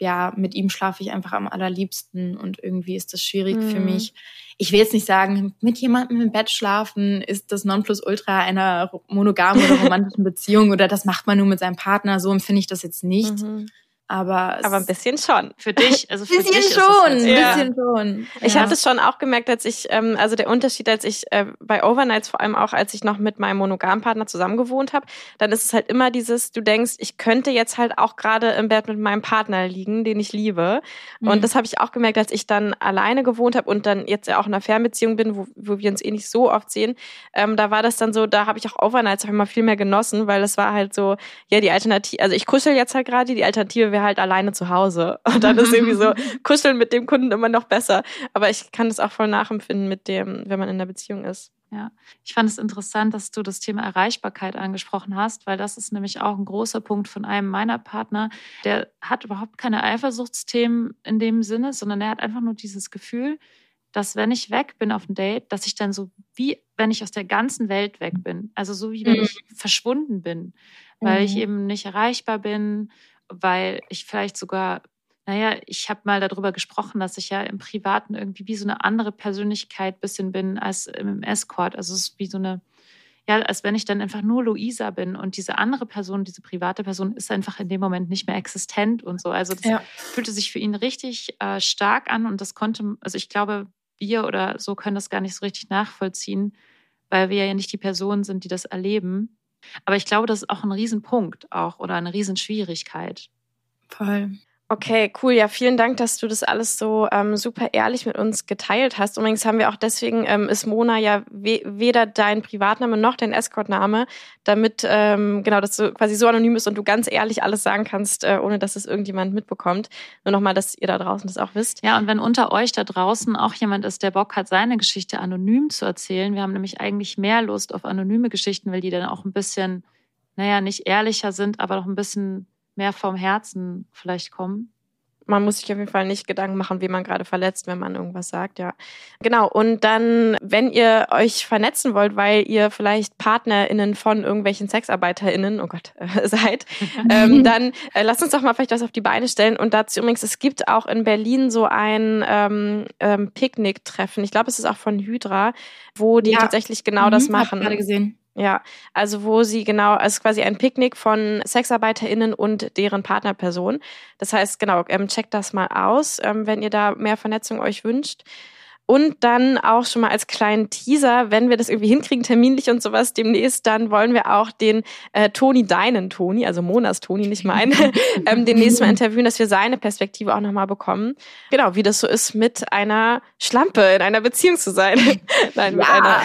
ja, mit ihm schlafe ich einfach am allerliebsten. Und irgendwie ist das schwierig für Mhm. mich. Ich will jetzt nicht sagen, mit jemandem im Bett schlafen ist das Nonplusultra einer monogamen oder romantischen Beziehung oder das macht man nur mit seinem Partner. So empfinde ich das jetzt nicht. Mhm. Aber, Aber ein bisschen schon. Für dich, also für bisschen dich schon, jetzt, Ja. bisschen schon. Ich ja. habe das schon auch gemerkt, als ich, ähm, also der Unterschied, als ich äh, bei Overnights, vor allem auch als ich noch mit meinem Monogampartner zusammen gewohnt habe, dann ist es halt immer dieses, du denkst, ich könnte jetzt halt auch gerade im Bett mit meinem Partner liegen, den ich liebe. Mhm. Und das habe ich auch gemerkt, als ich dann alleine gewohnt habe und dann jetzt ja auch in einer Fernbeziehung bin, wo, wo wir uns eh nicht so oft sehen. Ähm, da war das dann so, da habe ich auch Overnights immer viel mehr genossen, weil das war halt so, ja, die Alternative, also ich kuschel jetzt halt gerade, die Alternative wäre halt alleine zu Hause. Und dann ist irgendwie so, kuscheln mit dem Kunden immer noch besser. Aber ich kann das auch voll nachempfinden mit dem, wenn man in einer Beziehung ist. Ja, ich fand es interessant, dass du das Thema Erreichbarkeit angesprochen hast, weil das ist nämlich auch ein großer Punkt von einem meiner Partner. Der hat überhaupt keine Eifersuchtsthemen in dem Sinne, sondern er hat einfach nur dieses Gefühl, dass wenn ich weg bin auf ein Date, dass ich dann so wie wenn ich aus der ganzen Welt weg bin, also so wie wenn Mhm. ich verschwunden bin, weil ich Mhm. eben nicht erreichbar bin, weil ich vielleicht sogar naja, ich habe mal darüber gesprochen, dass ich ja im Privaten irgendwie wie so eine andere Persönlichkeit bisschen bin als im Escort. Also es ist wie so eine, ja, als wenn ich dann einfach nur Luisa bin und diese andere Person, diese private Person ist einfach in dem Moment nicht mehr existent und so. Also das Ja. fühlte sich für ihn richtig äh, stark an und das konnte, also ich glaube, wir oder so können das gar nicht so richtig nachvollziehen, weil wir ja nicht die Personen sind, die das erleben. Aber ich glaube, das ist auch ein Riesenpunkt auch oder eine Riesenschwierigkeit. Voll. Okay, cool. Ja, vielen Dank, dass du das alles so ähm, super ehrlich mit uns geteilt hast. Übrigens haben wir auch deswegen, ähm, ist Mona ja we weder dein Privatname noch dein Escortname, damit ähm, genau, dass du quasi so anonym bist und du ganz ehrlich alles sagen kannst, äh, ohne dass es irgendjemand mitbekommt. Nur nochmal, dass ihr da draußen das auch wisst. Ja, und wenn unter euch da draußen auch jemand ist, der Bock hat, seine Geschichte anonym zu erzählen, wir haben nämlich eigentlich mehr Lust auf anonyme Geschichten, weil die dann auch ein bisschen, naja, nicht ehrlicher sind, aber noch ein bisschen mehr vom Herzen vielleicht kommen. Man muss sich auf jeden Fall nicht Gedanken machen, wie man gerade verletzt, wenn man irgendwas sagt, ja. Genau. Und dann, wenn ihr euch vernetzen wollt, weil ihr vielleicht PartnerInnen von irgendwelchen SexarbeiterInnen, oh Gott, äh, seid, ähm, dann äh, lasst uns doch mal vielleicht was auf die Beine stellen. Und dazu übrigens, es gibt auch in Berlin so ein ähm, ähm, Picknick-Treffen. Ich glaube, es ist auch von Hydra, wo die Ja. tatsächlich genau das Mhm, hab machen. gerade gesehen. Ja, also wo sie genau, also quasi ein Picknick von SexarbeiterInnen und deren Partnerperson. Das heißt, genau, ähm, checkt das mal aus, ähm, wenn ihr da mehr Vernetzung euch wünscht. Und dann auch schon mal als kleinen Teaser, wenn wir das irgendwie hinkriegen, terminlich und sowas demnächst, dann wollen wir auch den äh, Toni, deinen Toni, also Monas Toni, nicht meinen, ähm, demnächst mal interviewen, dass wir seine Perspektive auch nochmal bekommen. Genau, wie das so ist, mit einer Schlampe in einer Beziehung zu sein. Nein, mit einer.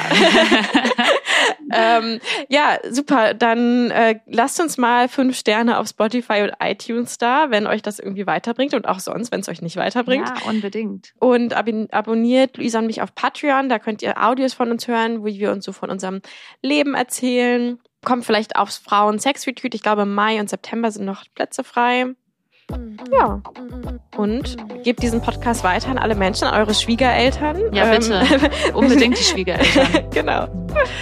ähm, ja, super. Dann äh, lasst uns mal fünf Sterne auf Spotify und iTunes da, wenn euch das irgendwie weiterbringt und auch sonst, wenn es euch nicht weiterbringt. Ja, unbedingt. Und abon abonniert Luisa und mich auf Patreon. Da könnt ihr Audios von uns hören, wie wir uns so von unserem Leben erzählen. Kommt vielleicht aufs Frauen-Sex-Retreat. Ich glaube, Mai und September sind noch Plätze frei. Ja. Und gebt diesen Podcast weiter an alle Menschen, an eure Schwiegereltern. Ja, bitte. Unbedingt die Schwiegereltern genau.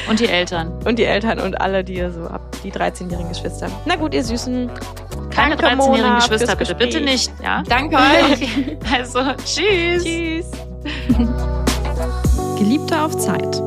und die Eltern. Und die Eltern und alle, die ihr so habt, die 13-jährigen Geschwister. Na gut, ihr Süßen. Keine Danke, 13-jährigen Mona, Geschwister, bitte, bitte nicht. Ja? Danke euch. Okay. Also, tschüss. Tschüss. Geliebte auf Zeit.